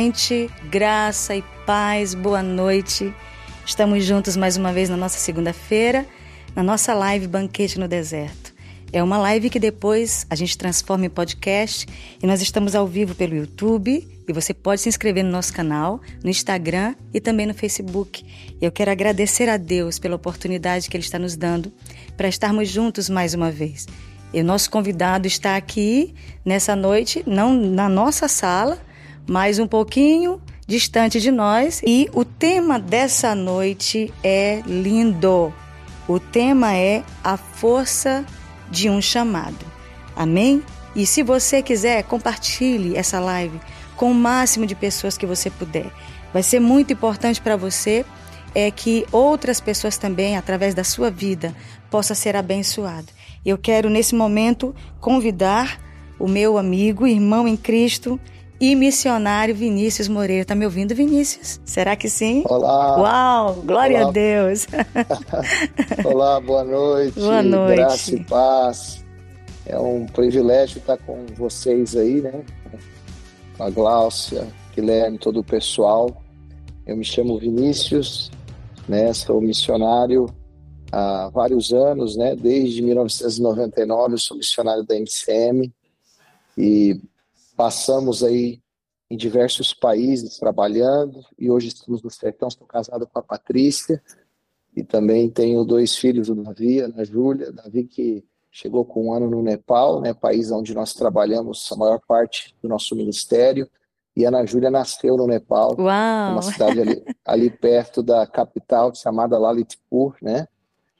Gente, graça e paz, boa noite. Estamos juntos mais uma vez na nossa segunda-feira, na nossa live Banquete no Deserto. É uma live que depois a gente transforma em podcast e nós estamos ao vivo pelo YouTube e você pode se inscrever no nosso canal, no Instagram e também no Facebook. Eu quero agradecer a Deus pela oportunidade que Ele está nos dando para estarmos juntos mais uma vez. E o nosso convidado está aqui nessa noite, não na nossa sala, mas um pouquinho distante de nós. E o tema dessa noite é lindo. O tema é a força de um chamado. Amém? E se você quiser, compartilhe essa live com o máximo de pessoas que você puder. Vai ser muito importante para você é que outras pessoas também, através da sua vida, possa ser abençoado. Eu quero nesse momento convidar o meu amigo, irmão em Cristo, e missionário Vinícius Moreira. Tá me ouvindo, Vinícius? Será que sim? Olá. Uau, glória Olá. a Deus. Olá, boa noite. Boa noite. Graça e paz. É um privilégio estar com vocês aí, né? Com a Gláucia, Guilherme, todo o pessoal. Eu me chamo Vinícius, né? Sou missionário há vários anos, né? Desde 1999 eu sou missionário da MCM e passamos aí em diversos países trabalhando e hoje estamos no sertão, estou casado com a Patrícia e também tenho dois filhos, o Davi, a Ana Júlia, Davi que chegou com um ano no Nepal, né, país onde nós trabalhamos a maior parte do nosso ministério, e a Ana Júlia nasceu no Nepal, Uau. uma cidade ali, ali perto da capital chamada Lalitpur, né?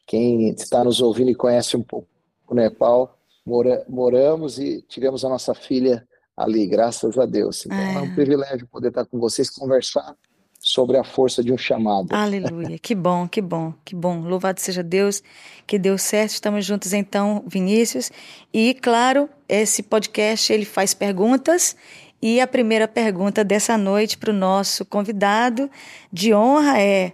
Quem está nos ouvindo e conhece um pouco o Nepal, mora, moramos e tivemos a nossa filha ali, graças a Deus. Então é, É. um privilégio poder estar com vocês, conversar sobre a força de um chamado. Aleluia. Que bom, que bom, que bom. Louvado seja Deus, que deu certo. Estamos juntos então, Vinícius. E claro, esse podcast ele faz perguntas e a primeira pergunta dessa noite para o nosso convidado de honra é,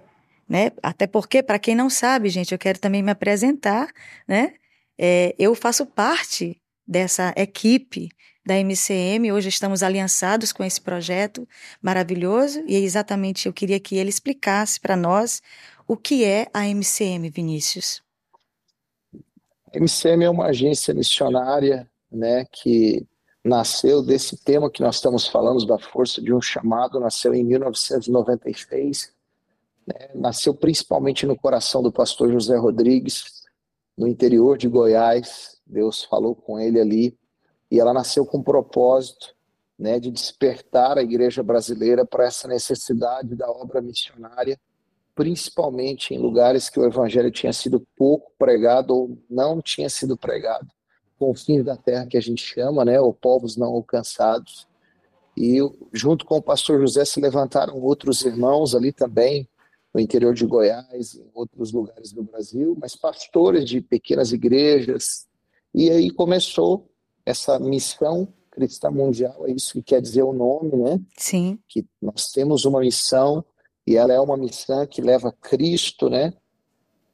né? Até porque para quem não sabe, gente, eu quero também me apresentar, né? É, eu faço parte dessa equipe da MCM. Hoje estamos aliançados com esse projeto maravilhoso e é exatamente eu queria que ele explicasse para nós o que é a MCM, Vinícius. A MCM é uma agência missionária, né, que nasceu desse tema que nós estamos falando, da força de um chamado, nasceu em 1996, né, nasceu principalmente no coração do pastor José Rodrigues, no interior de Goiás, Deus falou com ele ali, e ela nasceu com o propósito né, de despertar a igreja brasileira para essa necessidade da obra missionária, principalmente em lugares que o evangelho tinha sido pouco pregado ou não tinha sido pregado, confins da terra que a gente chama, né, ou povos não alcançados. E junto com o pastor José se levantaram outros irmãos ali também, no interior de Goiás, em outros lugares do Brasil, mas pastores de pequenas igrejas. E aí começou essa missão cristã mundial, é isso que quer dizer o nome, né? Sim. Que nós temos uma missão e ela é uma missão que leva Cristo, né,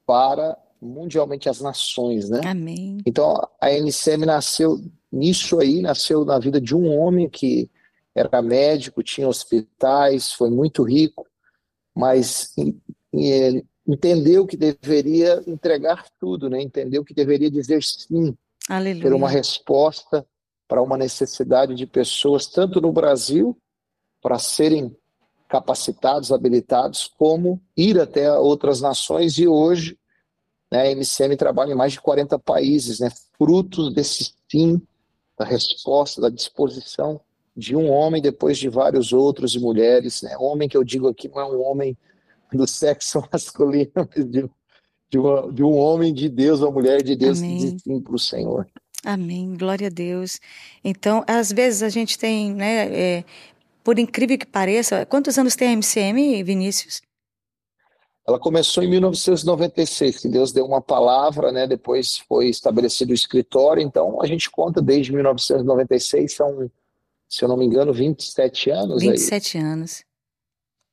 para mundialmente as nações, né? Amém. Então a MCM nasceu nisso aí, nasceu na vida de um homem que era médico, tinha hospitais, foi muito rico, mas entendeu que deveria entregar tudo, né? Entendeu que deveria dizer sim, Aleluia. ter uma resposta para uma necessidade de pessoas, tanto no Brasil, para serem capacitados, habilitados, como ir até outras nações. E hoje, né, a MCM trabalha em mais de 40 países, né, frutos desse sim, da resposta, da disposição de um homem depois de vários outros e mulheres. Né? Homem que eu digo aqui não é um homem do sexo masculino, mas de, de, uma, de um homem de Deus, uma mulher de Deus Amém. que diz sim para o Senhor. Amém, glória a Deus. Então, às vezes a gente tem, né, é, por incrível que pareça, quantos anos tem a MCM, Vinícius? Ela começou em 1996, que Deus deu uma palavra, né? Depois foi estabelecido o escritório, então a gente conta desde 1996, são, se eu não me engano, 27 anos 27 aí. anos.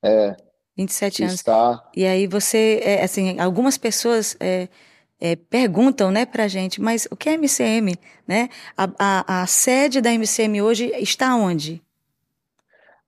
É. 27 anos. Está... E aí você, é, assim, algumas pessoas é, é, perguntam, né, pra gente, mas o que é MCM, né? A, a, a sede da MCM hoje está onde?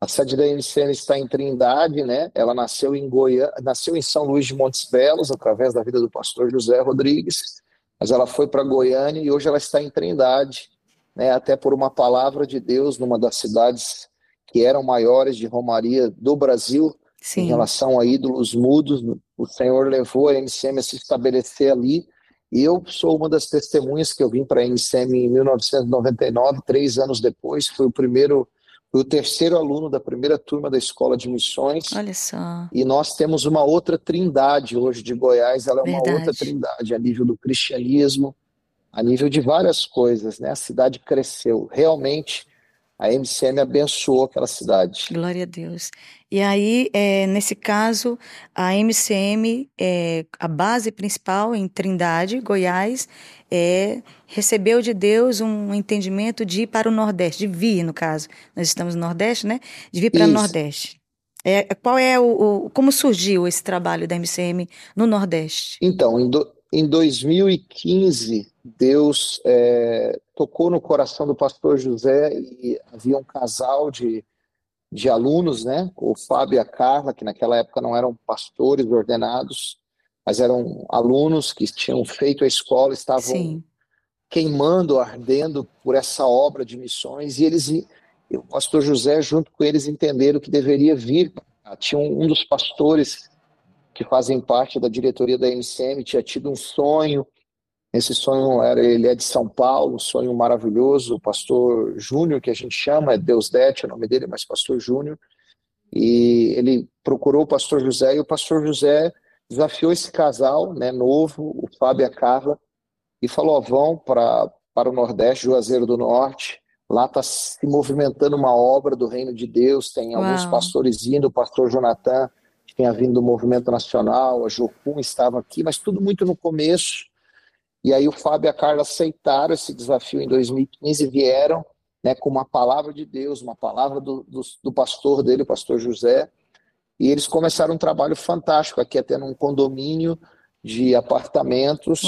A sede da MCM está em Trindade, né? Ela nasceu em Goiânia, nasceu em São Luís de Montes Belos, através da vida do pastor José Rodrigues, mas ela foi para Goiânia e hoje ela está em Trindade, né? Até por uma palavra de Deus numa das cidades que eram maiores de Romaria do Brasil, Sim. em relação a ídolos mudos. O Senhor levou a MCM a se estabelecer ali. E eu sou uma das testemunhas que eu vim para a MCM em 1999, três anos depois. Fui o primeiro Fui o terceiro aluno da primeira turma da Escola de Missões. Olha só. E nós temos uma outra trindade hoje de Goiás, ela é Verdade. uma outra trindade a nível do cristianismo, a nível de várias coisas, né? A cidade cresceu. Realmente, a MCM abençoou aquela cidade. Glória a Deus. E aí, é, nesse caso, a MCM, é, a base principal em Trindade, Goiás, é, recebeu de Deus um entendimento de ir para o Nordeste, de vir, no caso. Nós estamos no Nordeste, né? De vir para o Nordeste. É, qual é o, o, Como surgiu esse trabalho da MCM no Nordeste? Então, em, do, em 2015, Deus é, tocou no coração do pastor José e havia um casal de, de alunos, né? O Fábio e a Carla, que naquela época não eram pastores ordenados, mas eram alunos que tinham feito a escola, estavam Sim. queimando, ardendo por essa obra de missões, e eles, o pastor José, junto com eles, entenderam que deveria vir. Tinha um, um dos pastores que fazem parte da diretoria da MCM, tinha tido um sonho, esse sonho era, ele é de São Paulo, um sonho maravilhoso, o pastor Júnior, que a gente chama, é Deus Dete, é o nome dele, mas pastor Júnior, e ele procurou o pastor José, e o pastor José desafiou esse casal, né, novo, o Fábio e a Carla, e falou: ó, vão para para o Nordeste, Juazeiro do Norte. Lá está se movimentando uma obra do Reino de Deus. Tem Uau. alguns pastores indo, o pastor Jonathan, tinha vindo do Movimento Nacional, a Jocum estava aqui, mas tudo muito no começo. E aí o Fábio e a Carla aceitaram esse desafio em 2015 e vieram né, com uma palavra de Deus, uma palavra do, do, do pastor dele, o pastor José, e eles começaram um trabalho fantástico aqui, até num condomínio de apartamentos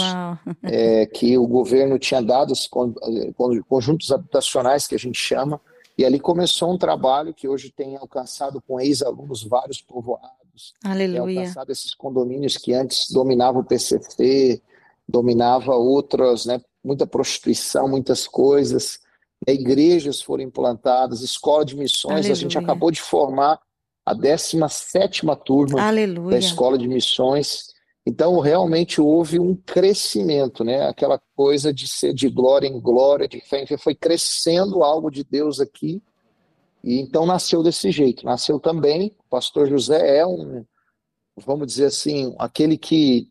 é, que o governo tinha dado, os eh, conjuntos habitacionais que a gente chama, e ali começou um trabalho que hoje tem alcançado com ex-alunos vários povoados, Aleluia. tem alcançado esses condomínios que antes dominavam o PCC, dominava outras, né, muita prostituição, muitas coisas, igrejas foram implantadas, escola de missões, Aleluia. a gente acabou de formar a 17 turma Aleluia. da Escola de Missões. Então, realmente houve um crescimento, né? Aquela coisa de ser de glória em glória, de fé em fé, foi crescendo algo de Deus aqui. E então nasceu desse jeito. Nasceu também, o pastor José é um, vamos dizer assim, aquele que,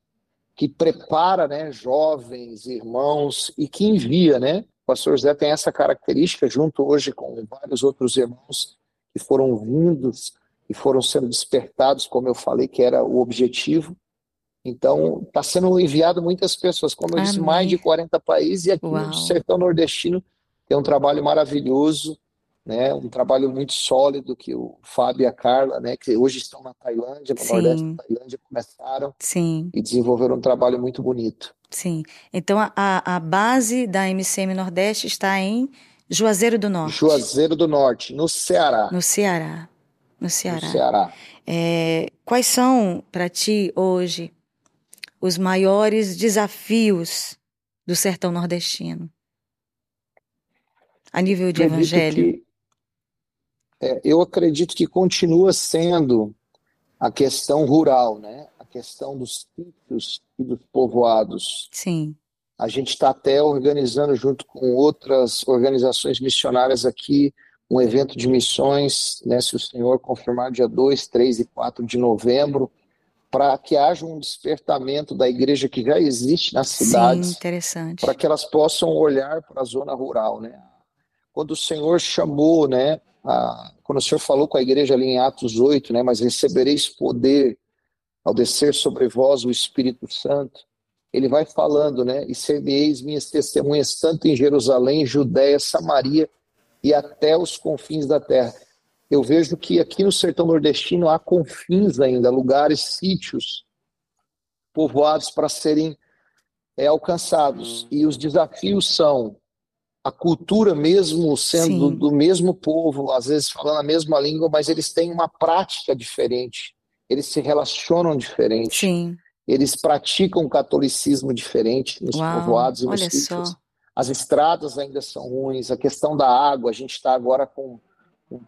que prepara né, jovens, irmãos e que envia, né? O pastor José tem essa característica, junto hoje com vários outros irmãos que foram vindos e foram sendo despertados, como eu falei, que era o objetivo. Então, está sendo enviado muitas pessoas, como eu Amém. disse, mais de 40 países, e aqui Uau. no sertão nordestino tem um trabalho maravilhoso, né, um trabalho muito sólido que o Fábio e a Carla, né, que hoje estão na Tailândia, no Sim. Nordeste da Tailândia, começaram Sim. e desenvolveram um trabalho muito bonito. Sim. Então, a, a base da MCM Nordeste está em Juazeiro do Norte. Juazeiro do Norte, no Ceará. No Ceará no Ceará. No Ceará. É, quais são, para ti, hoje, os maiores desafios do sertão nordestino? A nível de acredito evangelho? Que, é, eu acredito que continua sendo a questão rural, né? A questão dos sítios e dos povoados. Sim. A gente está até organizando, junto com outras organizações missionárias aqui, um evento de missões, né, se o Senhor confirmar, dia 2, 3 e 4 de novembro, para que haja um despertamento da igreja que já existe nas cidades, para que elas possam olhar para a zona rural, né? Quando o Senhor chamou, né, a, quando o Senhor falou com a igreja ali em Atos 8, né, mas recebereis poder ao descer sobre vós o Espírito Santo, ele vai falando, né, e sereis minhas testemunhas tanto em Jerusalém, Judéia, Samaria e até os confins da terra. Eu vejo que aqui no sertão nordestino há confins ainda, lugares, sítios povoados para serem é, alcançados. E os desafios são a cultura mesmo sendo Sim. do mesmo povo, às vezes falando a mesma língua, mas eles têm uma prática diferente, eles se relacionam diferente, Sim. eles praticam um catolicismo diferente nos Uau, povoados e nos sítios. As estradas ainda são ruins, a questão da água, a gente está agora com um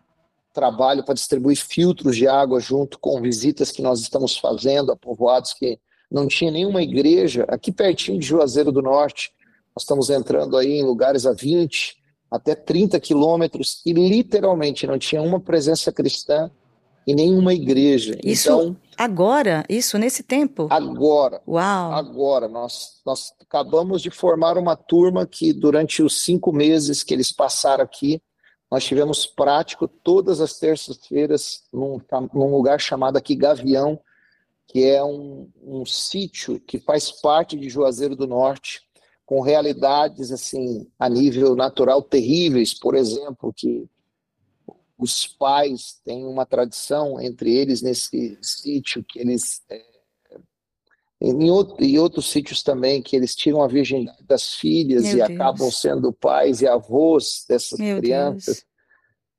trabalho para distribuir filtros de água junto com visitas que nós estamos fazendo a povoados que não tinha nenhuma igreja, aqui pertinho de Juazeiro do Norte, nós estamos entrando aí em lugares a 20, até 30 quilômetros e literalmente não tinha uma presença cristã e nenhuma igreja. Isso então, agora? Isso nesse tempo? Agora. Uau! Agora. Nós, nós acabamos de formar uma turma que durante os cinco meses que eles passaram aqui, nós tivemos prático todas as terças-feiras num, num lugar chamado aqui Gavião, que é um, um sítio que faz parte de Juazeiro do Norte, com realidades assim a nível natural terríveis, por exemplo, que os pais têm uma tradição entre eles nesse sítio que eles é, em, outro, em outros sítios também que eles tiram a virgindade das filhas Meu e Deus. acabam sendo pais e avós dessas Meu crianças.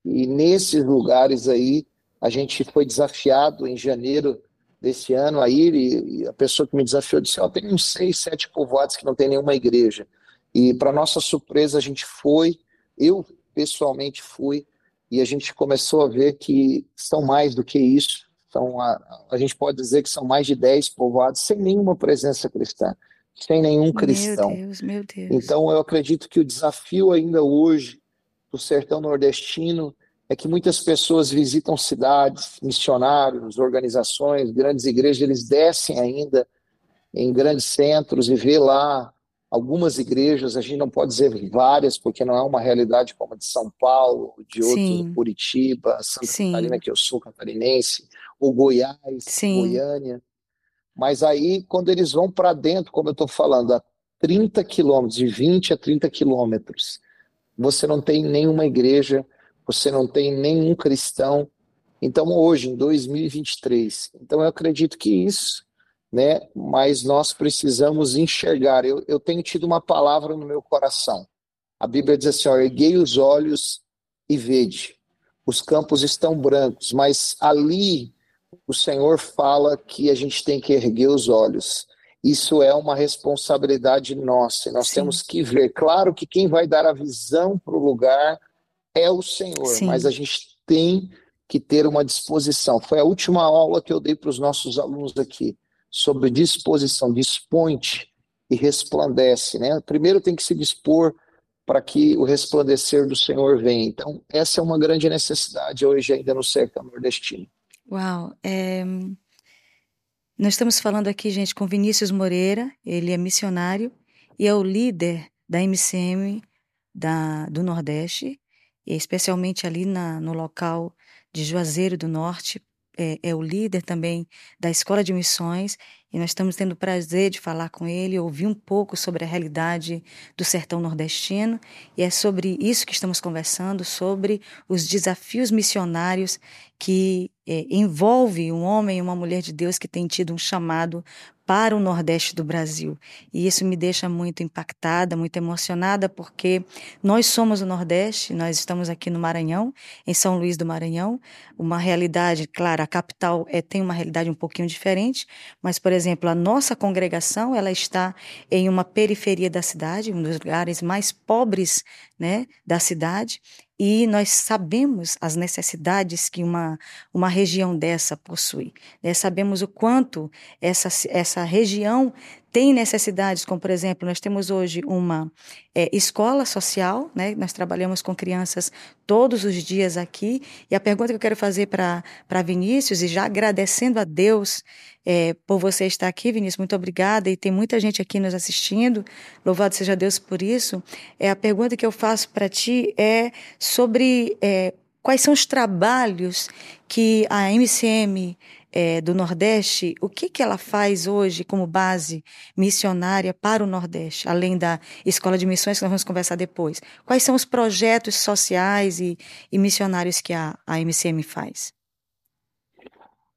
Deus. E nesses lugares aí a gente foi desafiado em janeiro desse ano aí, e, a pessoa que me desafiou disse: Ó, oh, tem uns seis, sete povoados que não tem nenhuma igreja. E, para nossa surpresa, a gente foi, eu pessoalmente fui, e a gente começou a ver que são mais do que isso. São, a, a gente pode dizer que são mais de dez povoados sem nenhuma presença cristã, sem nenhum cristão. Meu Deus, meu Deus. Então, eu acredito que o desafio ainda hoje do sertão nordestino é que muitas pessoas visitam cidades, missionários, organizações, grandes igrejas, eles descem ainda em grandes centros e vê lá algumas igrejas, a gente não pode dizer várias, porque não é uma realidade como a de São Paulo, de outro Sim. Curitiba, Santa Sim. Catarina, que eu sou catarinense, ou Goiás, Sim. Goiânia. Mas aí, quando eles vão para dentro, como eu estou falando, a 30 quilômetros, de 20 a 30 quilômetros, você não tem nenhuma igreja você não tem nenhum cristão. Então, hoje, em 2023, então eu acredito que isso, né? Mas nós precisamos enxergar. Eu, eu tenho tido uma palavra no meu coração. A Bíblia diz assim: ó, erguei os olhos e vede. Os campos estão brancos, mas ali o Senhor fala que a gente tem que erguer os olhos. Isso é uma responsabilidade nossa. Nós Sim. temos que ver. Claro que quem vai dar a visão para o lugar é o Senhor, Sim. mas a gente tem que ter uma disposição. Foi a última aula que eu dei para os nossos alunos aqui sobre disposição. Dispõe-te e resplandece, né? Primeiro tem que se dispor para que o resplandecer do Senhor venha. Então, essa é uma grande necessidade hoje ainda no sertão nordestino. Uau! É... Nós estamos falando aqui, gente, com Vinícius Moreira, ele é missionário e é o líder da MCM da, do Nordeste, especialmente ali na, no local de Juazeiro do Norte, é, é, o líder também da Escola de Missões e nós estamos tendo o prazer de falar com ele, ouvir um pouco sobre a realidade do sertão nordestino e é sobre isso que estamos conversando, sobre os desafios missionários que é, envolve um homem e uma mulher de Deus que tem tido um chamado para o Nordeste do Brasil. E isso me deixa muito impactada, muito emocionada, porque nós somos o Nordeste, nós estamos aqui no Maranhão, em São Luís do Maranhão, uma realidade, claro, a capital é, tem uma realidade um pouquinho diferente, mas, por exemplo, a nossa congregação, ela está em uma periferia da cidade, um dos lugares mais pobres né, da cidade, e nós sabemos as necessidades que uma, uma região dessa possui. Né? Sabemos o quanto essa, essa região tem necessidades, como por exemplo, nós temos hoje uma é, escola social, né? Nós trabalhamos com crianças todos os dias aqui. E a pergunta que eu quero fazer para Vinícius, e já agradecendo a Deus é, por você estar aqui, Vinícius, muito obrigada. E tem muita gente aqui nos assistindo, louvado seja Deus por isso. É, a pergunta que eu faço para ti é sobre é, quais são os trabalhos que a MCM é, do Nordeste, o que, que ela faz hoje como base missionária para o Nordeste, além da Escola de Missões, que nós vamos conversar depois? Quais são os projetos sociais e, e missionários que a, a MCM faz?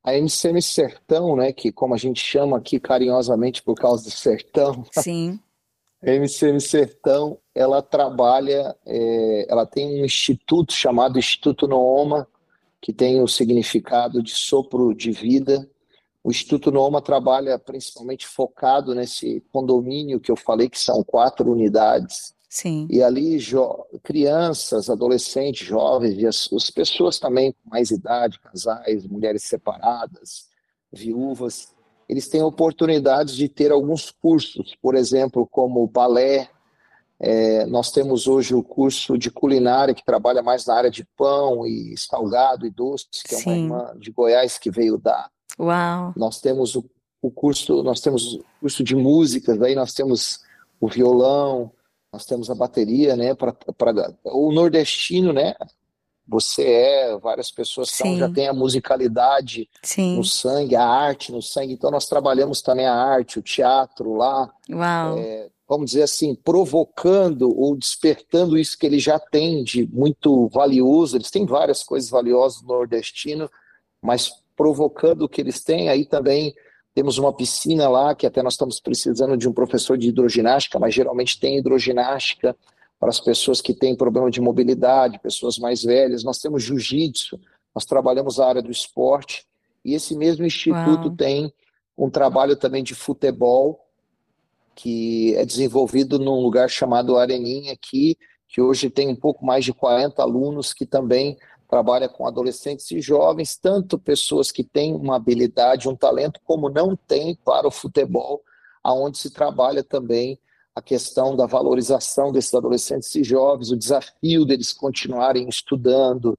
A MCM Sertão, né, que como a gente chama aqui carinhosamente por causa do sertão, Sim. A MCM Sertão, ela trabalha, é, ela tem um instituto chamado Instituto Nooma, que tem o significado de sopro de vida. O Instituto Nooma trabalha principalmente focado nesse condomínio que eu falei, que são quatro unidades. Sim. E ali, crianças, adolescentes, jovens, e as, as pessoas também com mais idade, casais, mulheres separadas, viúvas, eles têm oportunidades de ter alguns cursos, por exemplo, como balé. É, nós temos hoje o curso de culinária que trabalha mais na área de pão e salgado e doce, que é uma irmã de Goiás que veio dar. Uau! Nós temos o, o curso, nós temos o curso de músicas, aí nós temos o violão, nós temos a bateria, né? Para o nordestino, né? você é, várias pessoas são, já têm a musicalidade Sim. no sangue, a arte no sangue. Então nós trabalhamos também a arte, o teatro lá. É, vamos dizer assim, provocando ou despertando isso que ele já tem de muito valioso. Eles têm várias coisas valiosas no nordestino, mas provocando o que eles têm, aí também temos uma piscina lá, que até nós estamos precisando de um professor de hidroginástica, mas geralmente tem hidroginástica para as pessoas que têm problema de mobilidade, pessoas mais velhas. Nós temos jiu-jitsu, nós trabalhamos a área do esporte, e esse mesmo instituto Uau. tem um trabalho também de futebol, que é desenvolvido num lugar chamado Areninha aqui, que hoje tem um pouco mais de 40 alunos que também trabalha com adolescentes e jovens, tanto pessoas que têm uma habilidade, um talento, como não têm para o futebol, aonde se trabalha também a questão da valorização desses adolescentes e jovens, o desafio deles continuarem estudando.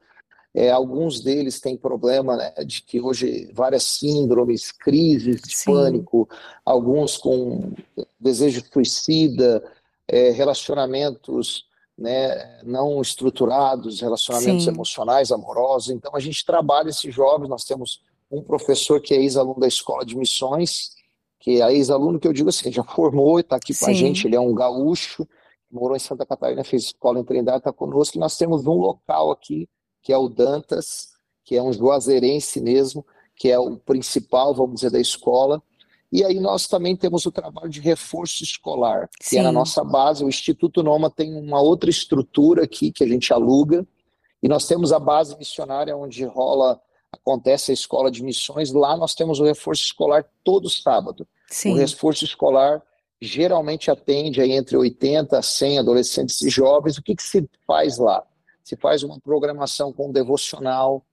É, alguns deles têm problema né, de que hoje várias síndromes, crises de Sim. pânico, alguns com desejo suicida, é, relacionamentos né, não estruturados, relacionamentos Sim. emocionais, amorosos. Então a gente trabalha esses jovens. Nós temos um professor que é ex-aluno da escola de missões, que é ex-aluno que eu digo assim, já formou e está aqui com a gente, ele é um gaúcho, morou em Santa Catarina, fez escola em Trindade, está conosco, e nós temos um local aqui, que é o Dantas, que é um juazeirense mesmo, que é o principal, vamos dizer, da escola, e aí nós também temos o trabalho de reforço escolar, que Sim. é na nossa base, o Instituto Noma tem uma outra estrutura aqui que a gente aluga, e nós temos a base missionária onde rola acontece a escola de missões, lá nós temos o reforço escolar todo sábado. Sim. O reforço escolar geralmente atende aí entre 80 a 100 adolescentes e jovens. O que, que se faz lá? Se faz uma programação com um devocional,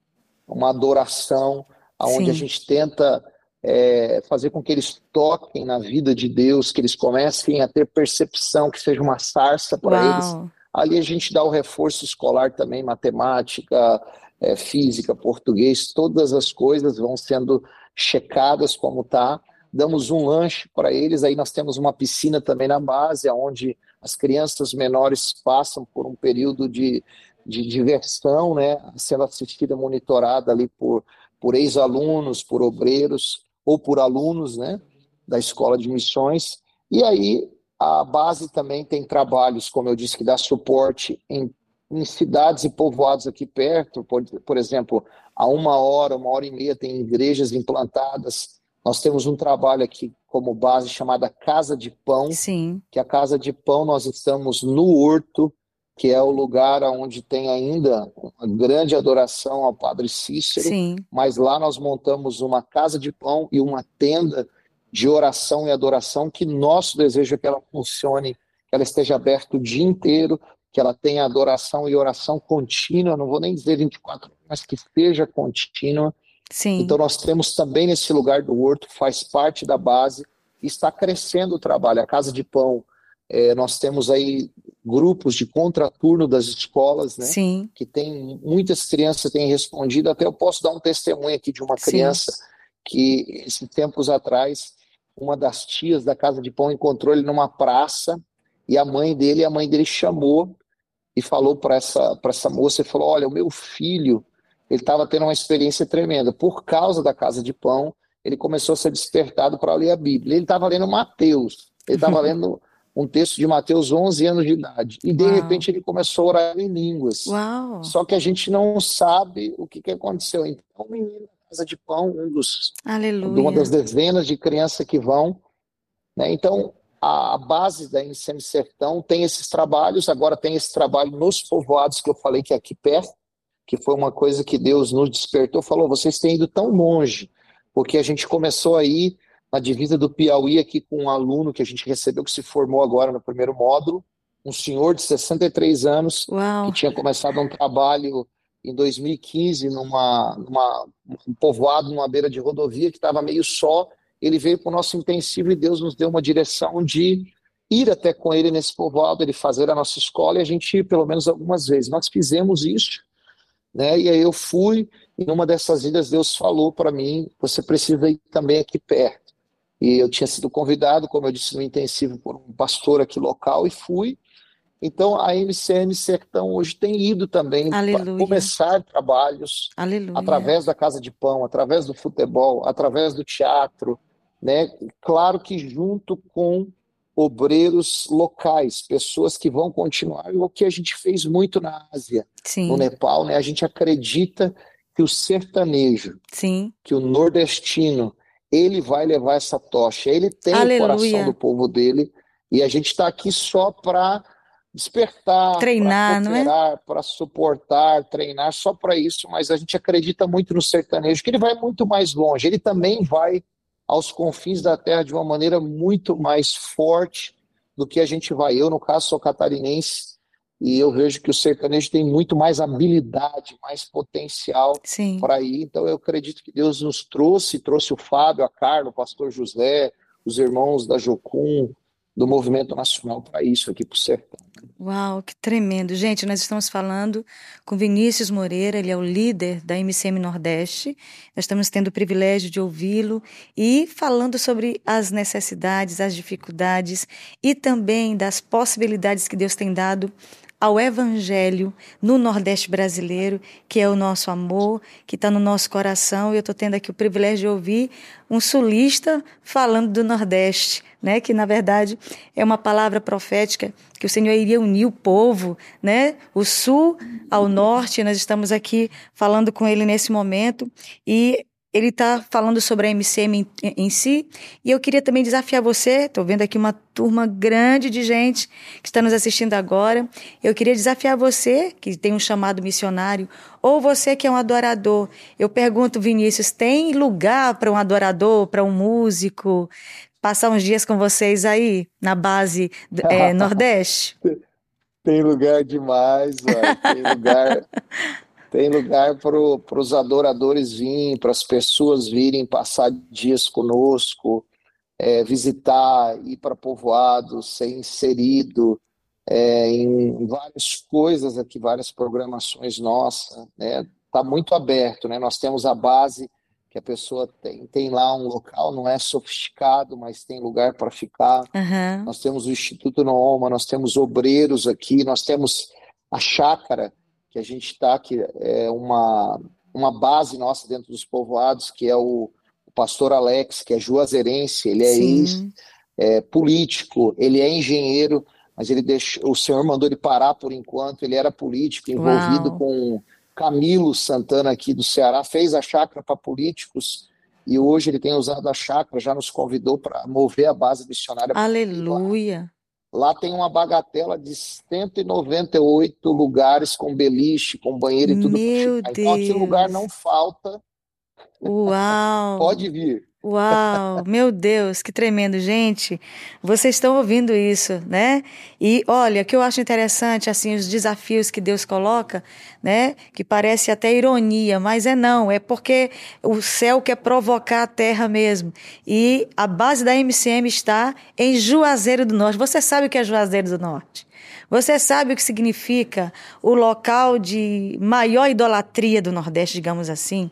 uma adoração, onde a gente tenta é, fazer com que eles toquem na vida de Deus, que eles comecem a ter percepção, que seja uma sarça para eles. Ali a gente dá o reforço escolar também, matemática, é, física, português, todas as coisas vão sendo checadas como está. Damos um lanche para eles, aí nós temos uma piscina também na base, onde as crianças menores passam por um período de, de diversão, né, sendo assistida, monitorada ali por, por ex-alunos, por obreiros ou por alunos né, da escola de missões. E aí a base também tem trabalhos, como eu disse, que dá suporte em em cidades e povoados aqui perto, por, por exemplo, a uma hora, uma hora e meia, tem igrejas implantadas. Nós temos um trabalho aqui como base chamada Casa de Pão, Sim. que a Casa de Pão nós estamos no Horto, que é o lugar onde tem ainda grande adoração ao Padre Cícero, Sim. mas lá nós montamos uma casa de pão e uma tenda de oração e adoração que nosso desejo é que ela funcione, que ela esteja aberta o dia inteiro, que ela tenha adoração e oração contínua, não vou nem dizer 24 mas que seja contínua. Sim. Então nós temos também nesse lugar do horto, faz parte da base, está crescendo o trabalho. A Casa de Pão, é, nós temos aí grupos de contraturno das escolas, né? Sim. Que tem muitas crianças têm respondido. Até eu posso dar um testemunho aqui de uma criança Sim. que, esses tempos atrás, uma das tias da Casa de Pão encontrou ele numa praça e a mãe dele, a mãe dele chamou e falou para essa, essa moça, e falou, olha, o meu filho, ele estava tendo uma experiência tremenda. Por causa da Casa de Pão, ele começou a ser despertado para ler a Bíblia. Ele estava lendo Mateus, ele estava lendo um texto de Mateus 11 anos de idade. E, de Uau. repente, ele começou a orar em línguas. Uau. Só que a gente não sabe o que, que aconteceu. Então, o menino Casa de Pão, um dos, Aleluia. uma das dezenas de crianças que vão, né? Então, a base da MCM Sertão tem esses trabalhos, agora tem esse trabalho nos povoados que eu falei que é aqui perto, que foi uma coisa que Deus nos despertou, falou, vocês têm ido tão longe, porque a gente começou aí na divisa do Piauí aqui com um aluno que a gente recebeu que se formou agora no primeiro módulo, um senhor de 63 anos Uau. que tinha começado um trabalho em 2015 numa, numa um povoado numa beira de rodovia que estava meio só ele veio para o nosso intensivo e Deus nos deu uma direção de ir até com ele nesse povoado, ele fazer a nossa escola e a gente pelo menos algumas vezes. Nós fizemos isso, né? E aí eu fui e numa dessas idas Deus falou para mim, você precisa ir também aqui perto. E eu tinha sido convidado, como eu disse no intensivo, por um pastor aqui local e fui. Então a MCM Sertão hoje tem ido também para começar trabalhos Aleluia. através da Casa de Pão, através do futebol, através do teatro, né? Claro que junto com obreiros locais, pessoas que vão continuar, o que a gente fez muito na Ásia, Sim. no Nepal, né? A gente acredita que o sertanejo, Sim. que o nordestino, ele vai levar essa tocha, ele tem Aleluia. o coração do povo dele, e a gente está aqui só para despertar, treinar, não é? Para suportar, treinar, só para isso, mas a gente acredita muito no sertanejo, que ele vai muito mais longe, ele também vai aos confins da terra de uma maneira muito mais forte do que a gente vai. Eu, no caso, sou catarinense e eu vejo que o sertanejo tem muito mais habilidade, mais potencial para ir. Então, eu acredito que Deus nos trouxe, trouxe o Fábio, a Carla, o pastor José, os irmãos da Jocum, do movimento nacional para isso aqui para o sertão. Uau, que tremendo. Gente, nós estamos falando com Vinícius Moreira, ele é o líder da MCM Nordeste. Nós estamos tendo o privilégio de ouvi-lo e falando sobre as necessidades, as dificuldades e também das possibilidades que Deus tem dado ao Evangelho no Nordeste brasileiro, que é o nosso amor, que está no nosso coração. E eu estou tendo aqui o privilégio de ouvir um sulista falando do Nordeste, né? Que na verdade é uma palavra profética que o Senhor iria unir o povo, né? O Sul ao Norte. Nós estamos aqui falando com ele nesse momento e ele está falando sobre a MCM em, em, si. E eu queria também desafiar você, estou vendo aqui uma turma grande de gente que está nos assistindo agora. Eu queria desafiar você, que tem um chamado missionário, ou você que é um adorador. Eu pergunto, Vinícius, tem lugar para um adorador, para um músico, passar uns dias com vocês aí, na base é, Nordeste? Tem lugar demais, tem lugar. Tem lugar para os adoradores virem, para as pessoas virem passar dias conosco, é, visitar, ir para povoados, ser inserido é, em várias coisas aqui, várias programações nossas. Né? Tá muito aberto, né? Nós temos a base que a pessoa tem, tem lá um local, não é sofisticado, mas tem lugar para ficar. Uhum. Nós temos o Instituto Nooma, nós temos obreiros aqui, nós temos a chácara, que a gente está, que é uma, uma base nossa dentro dos povoados, que é o, o pastor Alex, que é juazeirense, ele é ex, é, político, ele é engenheiro, mas ele deixou, o senhor mandou ele parar por enquanto, ele era político, envolvido Uau. com Camilo Santana aqui do Ceará, fez a chácara para políticos, e hoje ele tem usado a chácara, já nos convidou para mover a base missionária. Aleluia! Lá tem uma bagatela de 198 lugares com beliche, com banheiro e tudo. Meu então aqui Deus. lugar não falta. Uau! Pode vir. Uau, meu Deus, que tremendo, gente. Vocês estão ouvindo isso, né? E olha, o que eu acho interessante, assim, os desafios que Deus coloca, né? Que parece até ironia, mas é não, é porque o céu quer provocar a terra mesmo. E a base da MCM está em Juazeiro do Norte. Você sabe o que é Juazeiro do Norte? Você sabe o que significa o local de maior idolatria do Nordeste, digamos assim?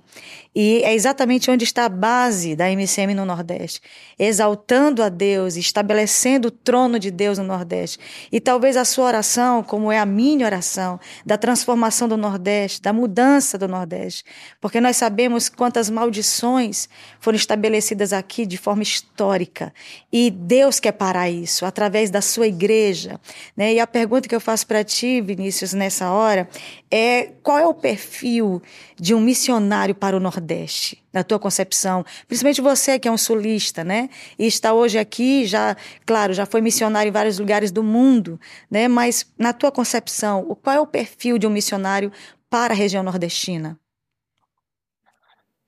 E é exatamente onde está a base da MCM no Nordeste, exaltando a Deus, estabelecendo o trono de Deus no Nordeste. E talvez a sua oração, como é a minha oração, da transformação do Nordeste, da mudança do Nordeste, porque nós sabemos quantas maldições foram estabelecidas aqui de forma histórica. E Deus quer parar isso através da sua igreja. Né? E a pergunta que eu faço para ti, Vinícius, nessa hora, é qual é o perfil de um missionário para o Nordeste? Nordeste, na tua concepção? Principalmente você que é um sulista, né? E está hoje aqui, já, claro, já foi missionário em vários lugares do mundo, né? Mas na tua concepção, qual é o perfil de um missionário para a região nordestina?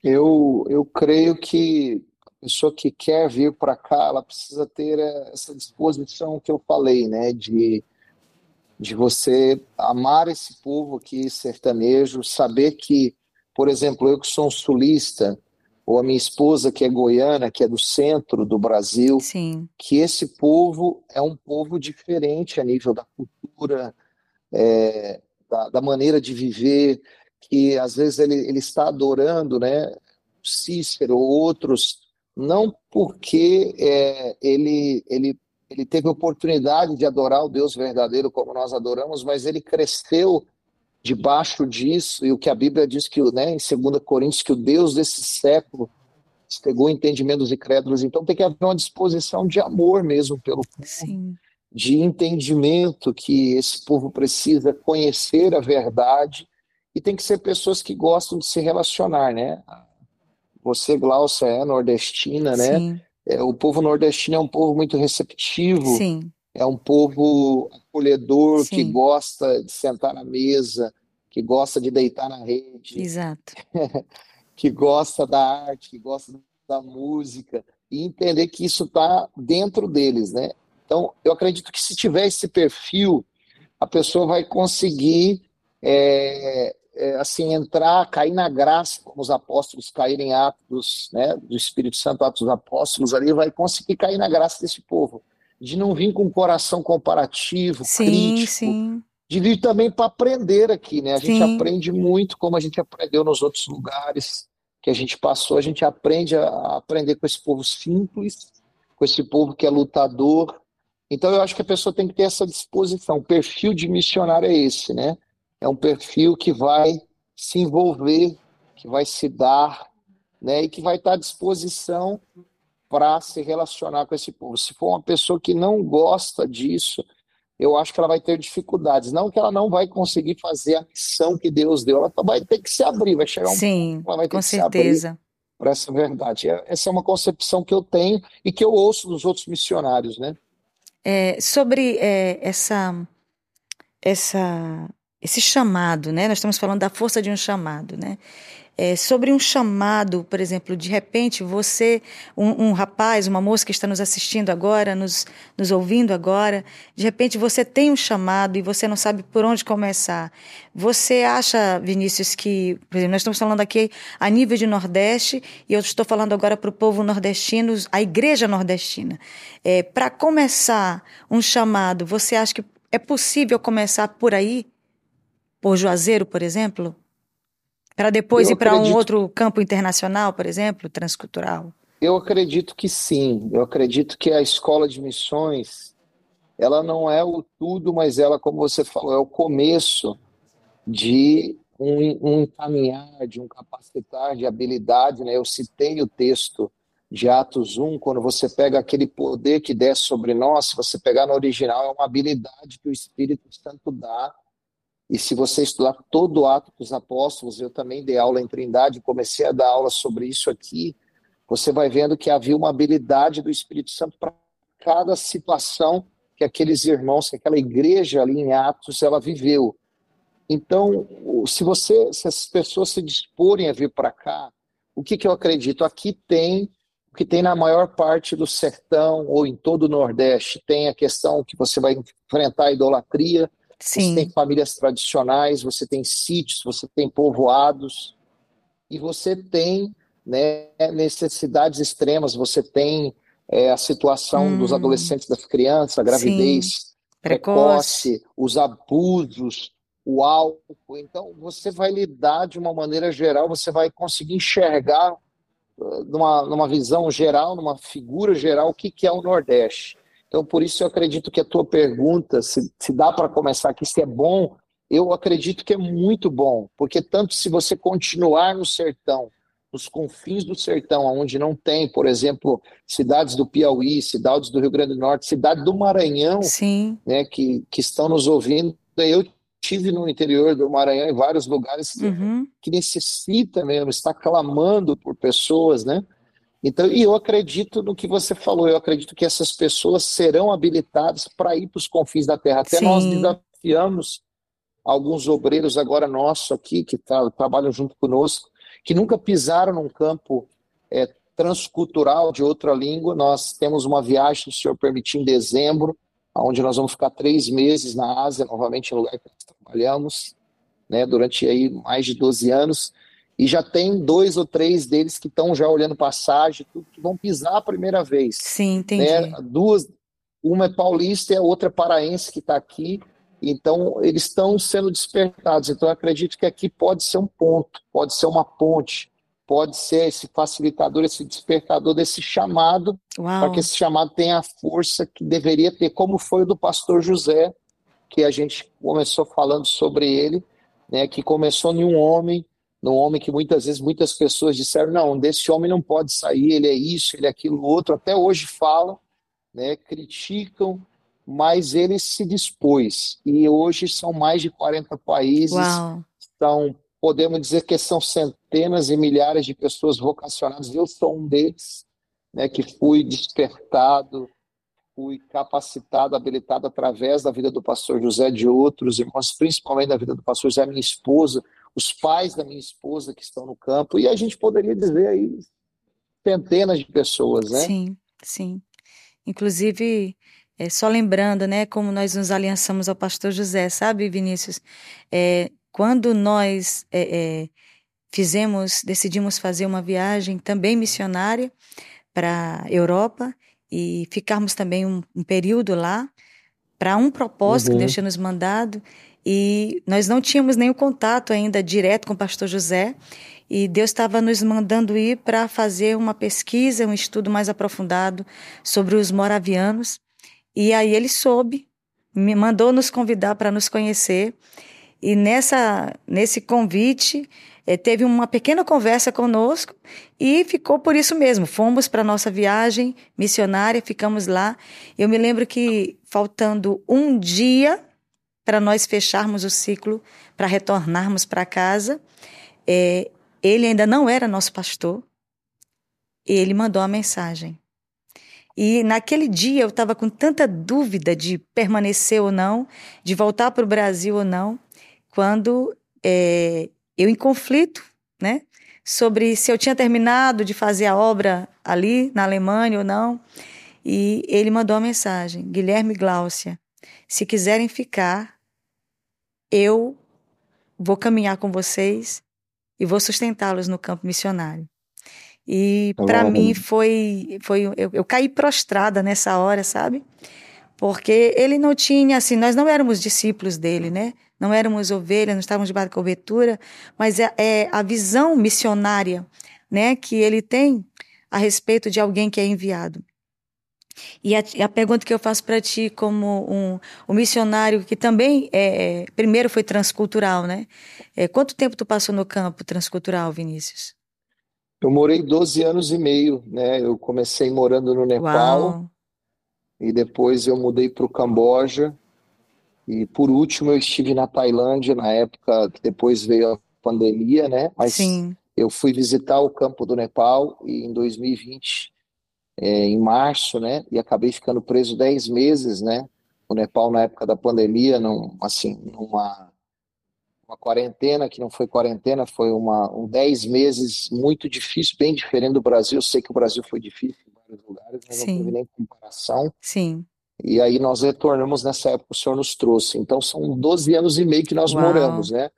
Eu, eu creio que a pessoa que quer vir para cá, ela precisa ter essa disposição que eu falei, né? De de você amar esse povo aqui sertanejo, saber que, por exemplo, eu que sou um sulista, ou a minha esposa que é goiana, que é do centro do Brasil, Sim. que esse povo é um povo diferente a nível da cultura, é, da, da, maneira de viver, que às vezes ele, ele está adorando, né, Cícero ou outros, não porque é, ele, ele ele teve oportunidade de adorar o Deus verdadeiro como nós adoramos, mas ele cresceu debaixo disso, e o que a Bíblia diz que, né, em 2 Coríntios, que o Deus desse século pegou entendimentos e crédulos, então tem que haver uma disposição de amor mesmo pelo povo, Sim. de entendimento que esse povo precisa conhecer a verdade, e tem que ser pessoas que gostam de se relacionar, né? Você, Glaucia, é nordestina, né? Sim. É, o povo nordestino é um povo muito receptivo, Sim. É um povo acolhedor, que Sim. gosta de sentar na mesa, que gosta de deitar na rede, Exato. que gosta da arte, que gosta da música, e entender que isso está dentro deles, né? Então, eu acredito que se tiver esse perfil, a pessoa vai conseguir é, é, assim entrar, cair na graça, como os apóstolos caírem em Atos, né, do Espírito Santo, Atos dos Apóstolos, ali vai conseguir cair na graça desse povo, de não vir com um coração comparativo, Sim, crítico, sim. de vir também para aprender aqui, né? A gente Sim. aprende muito como a gente aprendeu nos outros lugares que a gente passou, a gente aprende a a aprender com esse povo simples, com esse povo que é lutador. Então eu acho que a pessoa tem que ter essa disposição. O perfil de missionário é esse, né? É um perfil que vai se envolver, que vai se dar, né? E que vai estar à disposição para se relacionar com esse povo. Se for uma pessoa que não gosta disso, eu acho que ela vai ter dificuldades. Não que ela não vai conseguir fazer a missão que Deus deu, ela vai ter que se abrir, vai chegar um Sim, ela vai ter com que se abrir certeza. para essa verdade. É- Essa é uma concepção que eu tenho e que eu ouço dos outros missionários, né? É, sobre é, essa, essa, esse chamado, né? Nós estamos falando da força de um chamado, né? É, sobre um chamado, por exemplo, de repente você, um, um rapaz, uma moça que está nos assistindo agora, nos, nos ouvindo agora, de repente você tem um chamado e você não sabe por onde começar. Você acha, Vinícius, que, por exemplo, nós estamos falando aqui a nível de Nordeste e eu estou falando agora para o povo nordestino, a igreja nordestina. É, para começar um chamado, você acha que é possível começar por aí? Por Juazeiro, por exemplo? Para depois Eu ir para um outro campo internacional, por exemplo, transcultural? Eu acredito que sim. Eu acredito que a escola de missões, ela não é o tudo, mas ela, como você falou, é o começo de um, um encaminhar, de um capacitar de habilidade, né? Eu citei o texto de Atos 1, quando você pega aquele poder que desce sobre nós, se você pegar no original, é uma habilidade que o Espírito Santo dá. E se você estudar todo o Ato dos Apóstolos, eu também dei aula em Trindade, comecei a dar aula sobre isso aqui, você vai vendo que havia uma habilidade do Espírito Santo para cada situação que aqueles irmãos, que aquela igreja ali em Atos, ela viveu. Então, se você, se as pessoas se disporem a vir para cá, o que que eu acredito? Aqui tem o que tem na maior parte do sertão ou em todo o Nordeste, tem a questão que você vai enfrentar a idolatria, você tem Sim, famílias tradicionais, você tem sítios, você tem povoados, e você tem né, necessidades extremas, você tem é, a situação dos Hum. adolescentes, das crianças, a gravidez precoce. precoce, os abusos, o álcool. Então, você vai lidar de uma maneira geral, você vai conseguir enxergar numa, numa visão geral, numa figura geral, o que, que é o Nordeste. Então, por isso eu acredito que a tua pergunta, se, se dá para começar aqui, se é bom, eu acredito que é muito bom, porque tanto se você continuar no sertão, nos confins do sertão, onde não tem, por exemplo, cidades do Piauí, cidades do Rio Grande do Norte, cidade do Maranhão, Sim, né, que, que estão nos ouvindo, eu tive no interior do Maranhão, em vários lugares, uhum. que necessita mesmo, está clamando por pessoas, né? Então, e eu acredito no que você falou, eu acredito que essas pessoas serão habilitadas para ir para os confins da terra. Até Sim. nós desafiamos alguns obreiros agora nossos aqui, que tra trabalham junto conosco, que nunca pisaram num campo é, transcultural de outra língua. Nós temos uma viagem, se o senhor permitir, em dezembro, onde nós vamos ficar três meses na Ásia, novamente em lugar que nós trabalhamos, né, durante aí mais de 12 anos e já tem dois ou três deles que estão já olhando passagem, tudo, que vão pisar a primeira vez. Sim, entendi. Né? Duas, uma é paulista e a outra é paraense que está aqui. Então, eles estão sendo despertados. Então, eu acredito que aqui pode ser um ponto, pode ser uma ponte, pode ser esse facilitador, esse despertador desse chamado, para que esse chamado tenha a força que deveria ter, como foi o do pastor José, que a gente começou falando sobre ele, né, que começou em um homem, num homem que muitas vezes muitas pessoas disseram, não, desse homem não pode sair, ele é isso, ele é aquilo outro, até hoje falam, né, criticam, mas ele se dispôs. E hoje são mais de 40 países, Uau. são, podemos dizer que são centenas e milhares de pessoas vocacionadas, eu sou um deles, né, que fui despertado, fui capacitado, habilitado através da vida do pastor José, de outros irmãos, principalmente da vida do pastor José, minha esposa, os pais da minha esposa que estão no campo, e a gente poderia dizer aí centenas de pessoas, né? Sim, sim. Inclusive, é, só lembrando, né, como nós nos aliançamos ao pastor José, sabe, Vinícius? É, quando nós é, é fizemos, decidimos fazer uma viagem também missionária para Europa e ficarmos também um, um período lá para um propósito uhum. que Deus tinha nos mandado e nós não tínhamos nenhum contato ainda direto com o pastor José. E Deus estava nos mandando ir para fazer uma pesquisa, um estudo mais aprofundado sobre os moravianos. E aí ele soube, me mandou nos convidar para nos conhecer. E nessa, nesse convite, eh, teve uma pequena conversa conosco e ficou por isso mesmo. Fomos para nossa viagem missionária, ficamos lá. Eu me lembro que faltando um dia para nós fecharmos o ciclo, para retornarmos para casa. É, ele ainda não era nosso pastor. Ele mandou a mensagem. E naquele dia eu estava com tanta dúvida de permanecer ou não, de voltar para o Brasil ou não, quando é, eu em conflito, né, sobre se eu tinha terminado de fazer a obra ali na Alemanha ou não. E ele mandou a mensagem: Guilherme Gláucia, se quiserem ficar, eu vou caminhar com vocês e vou sustentá-los no campo missionário. E para mim foi, foi eu, eu caí prostrada nessa hora, sabe? Porque ele não tinha, assim, nós não éramos discípulos dele, né? Não éramos ovelhas, não estávamos debaixo da cobertura, mas é, é a visão missionária, né, que ele tem a respeito de alguém que é enviado. E a, a, pergunta que eu faço para ti, como um, um, missionário que também é, é, primeiro foi transcultural, né? É, quanto tempo tu passou no campo transcultural, Vinícius? Eu morei 12 anos e meio, né? Eu comecei morando no Nepal Uau. e depois eu mudei para o Camboja e por último eu estive na Tailândia na época que depois veio a pandemia, né? Mas Sim. eu fui visitar o campo do Nepal e em 2020 é, em março, né? E acabei ficando preso 10 meses, né? No Nepal, na época da pandemia, num, assim, numa uma quarentena, que não foi quarentena, foi uma, um 10 meses muito difícil, bem diferente do Brasil. Eu sei que o Brasil foi difícil em vários lugares, mas Sim. não teve nem comparação. Sim. E aí nós retornamos nessa época, o senhor nos trouxe. Então são 12 anos e meio que nós Uau. moramos, né?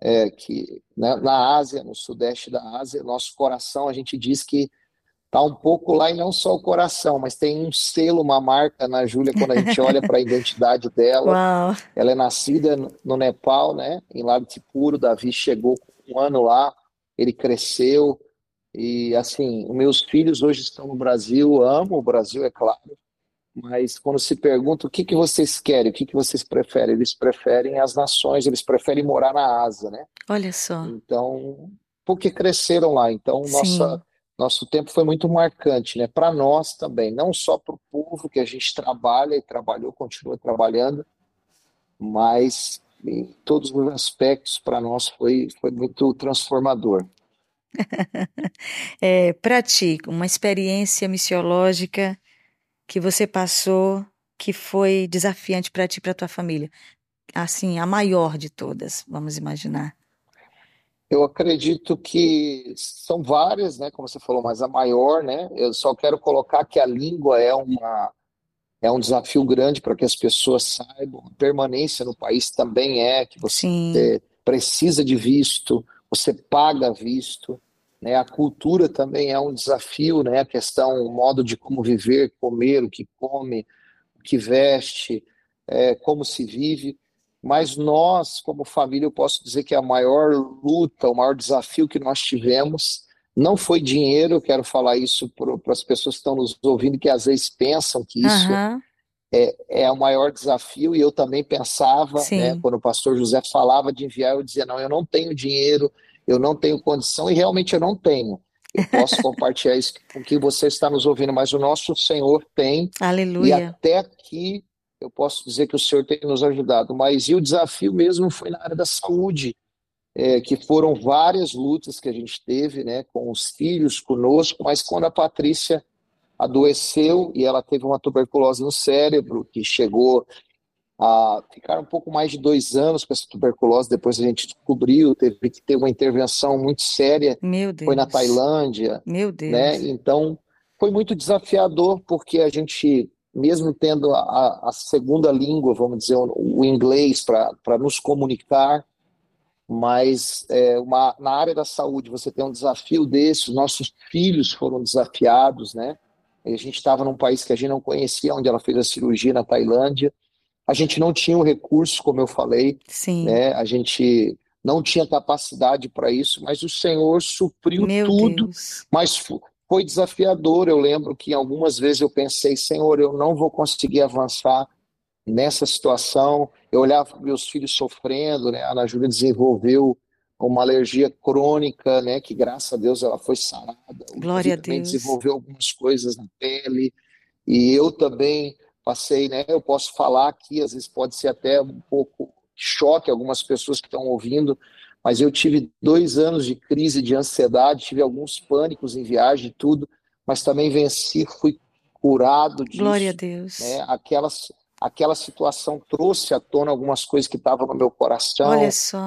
É, que né, na Ásia, no sudeste da Ásia, nosso coração, a gente diz que tá um pouco lá e não só o coração, mas tem um selo, uma marca na Júlia quando a gente olha para a identidade dela. Uau. Ela é nascida no Nepal, né? Em Lalitpur, Davi chegou com um ano lá, ele cresceu e assim, meus filhos hoje estão no Brasil, amo o Brasil, é claro. Mas quando se pergunta o que, que vocês querem, o que, que vocês preferem, eles preferem as nações, eles preferem morar na Ásia, né? Olha só. Então, porque cresceram lá. Então, nossa, nosso tempo foi muito marcante, né? Para nós também, não só para o povo que a gente trabalha e trabalhou, continua trabalhando, mas em todos os aspectos para nós foi, foi muito transformador. é, para ti, uma experiência missiológica que você passou que foi desafiante para ti e para tua família? Assim, a maior de todas, vamos imaginar. Eu acredito que são várias, né, como você falou, mas a maior, né? Eu só quero colocar que a língua é uma é um desafio grande para que as pessoas saibam. A permanência no país também é que você precisa de visto, você paga visto, né? A cultura também é um desafio, né? A questão, o modo de como viver, comer, o que come, o que veste, é, como se vive. Mas nós, como família, eu posso dizer que a maior luta, o maior desafio que nós tivemos não foi dinheiro. Eu quero falar isso para as pessoas que estão nos ouvindo, que às vezes pensam que isso uhum. é, é o maior desafio. E eu também pensava, né, quando o pastor José falava de enviar, eu dizia: não, eu não tenho dinheiro, eu não tenho condição, e realmente eu não tenho. Eu posso compartilhar isso com que você está nos ouvindo, mas o nosso Senhor tem. Aleluia. E até aqui eu posso dizer que o Senhor tem nos ajudado. Mas e o desafio mesmo foi na área da saúde, é, que foram várias lutas que a gente teve, né, com os filhos, conosco, mas quando a Patrícia adoeceu e ela teve uma tuberculose no cérebro, que chegou a ficar um pouco mais de dois anos com essa tuberculose, depois a gente descobriu, teve que ter uma intervenção muito séria, Meu Deus. foi na Tailândia, Meu Deus. né, então foi muito desafiador, porque a gente mesmo tendo a, a segunda língua, vamos dizer, o, o inglês para nos comunicar, mas é, uma, na área da saúde você tem um desafio desse, os nossos filhos foram desafiados, né? A gente estava num país que a gente não conhecia, onde ela fez a cirurgia na Tailândia. A gente não tinha o recurso, como eu falei, Sim. né? A gente não tinha capacidade para isso, mas o Senhor supriu Meu tudo. Deus. Mas foi desafiador. Eu lembro que algumas vezes eu pensei, Senhor, eu não vou conseguir avançar nessa situação. Eu olhava meus filhos sofrendo, né? A Ana Júlia desenvolveu uma alergia crônica, né? Que graças a Deus ela foi sarada. Glória a Deus. desenvolveu algumas coisas na pele. E eu também passei, né? Eu posso falar aqui, às vezes pode ser até um pouco choque algumas pessoas que estão ouvindo, mas eu tive dois anos de crise de ansiedade, tive alguns pânicos em viagem, tudo, mas também venci, fui curado disso. Glória a Deus. Né? Aquelas, aquela situação trouxe à tona algumas coisas que estavam no meu coração,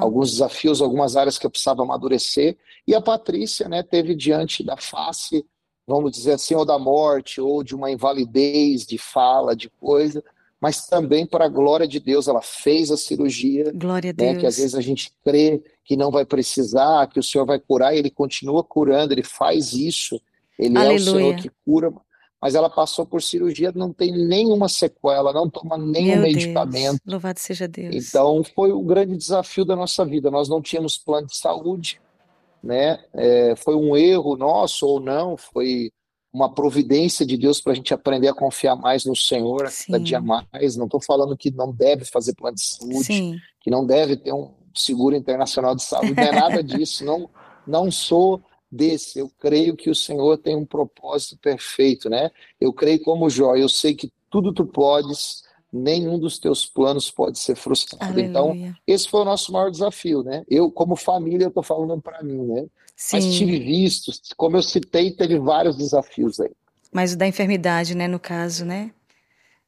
alguns desafios, algumas áreas que eu precisava amadurecer. E a Patrícia, né, teve diante da face, vamos dizer assim, ou da morte, ou de uma invalidez de fala, de coisa, mas também para a glória de Deus. Ela fez a cirurgia, glória a Deus. Né, que às vezes a gente crê que não vai precisar, que o Senhor vai curar, e Ele continua curando, Ele faz isso. Ele Aleluia. é o Senhor que cura, mas ela passou por cirurgia, não tem nenhuma sequela, não toma nenhum Meu medicamento. Deus. Louvado seja Deus. Então foi o grande desafio da nossa vida. Nós não tínhamos plano de saúde, né? É, foi um erro nosso ou não, foi uma providência de Deus para a gente aprender a confiar mais no Senhor cada dia mais. Não estou falando que não deve fazer plano de saúde, Sim. que não deve ter um seguro internacional de saúde, não é nada disso. Não, não sou desse. Eu creio que o Senhor tem um propósito perfeito, né? Eu creio como Jó, eu sei que tudo tu podes, nenhum dos teus planos pode ser frustrado. Então, Aleluia. Então, esse foi o nosso maior desafio, né? Eu, como família, eu estou falando para mim, né? Sim. Mas tive visto, como eu citei, teve vários desafios aí. Mas o da enfermidade, né, no caso, né?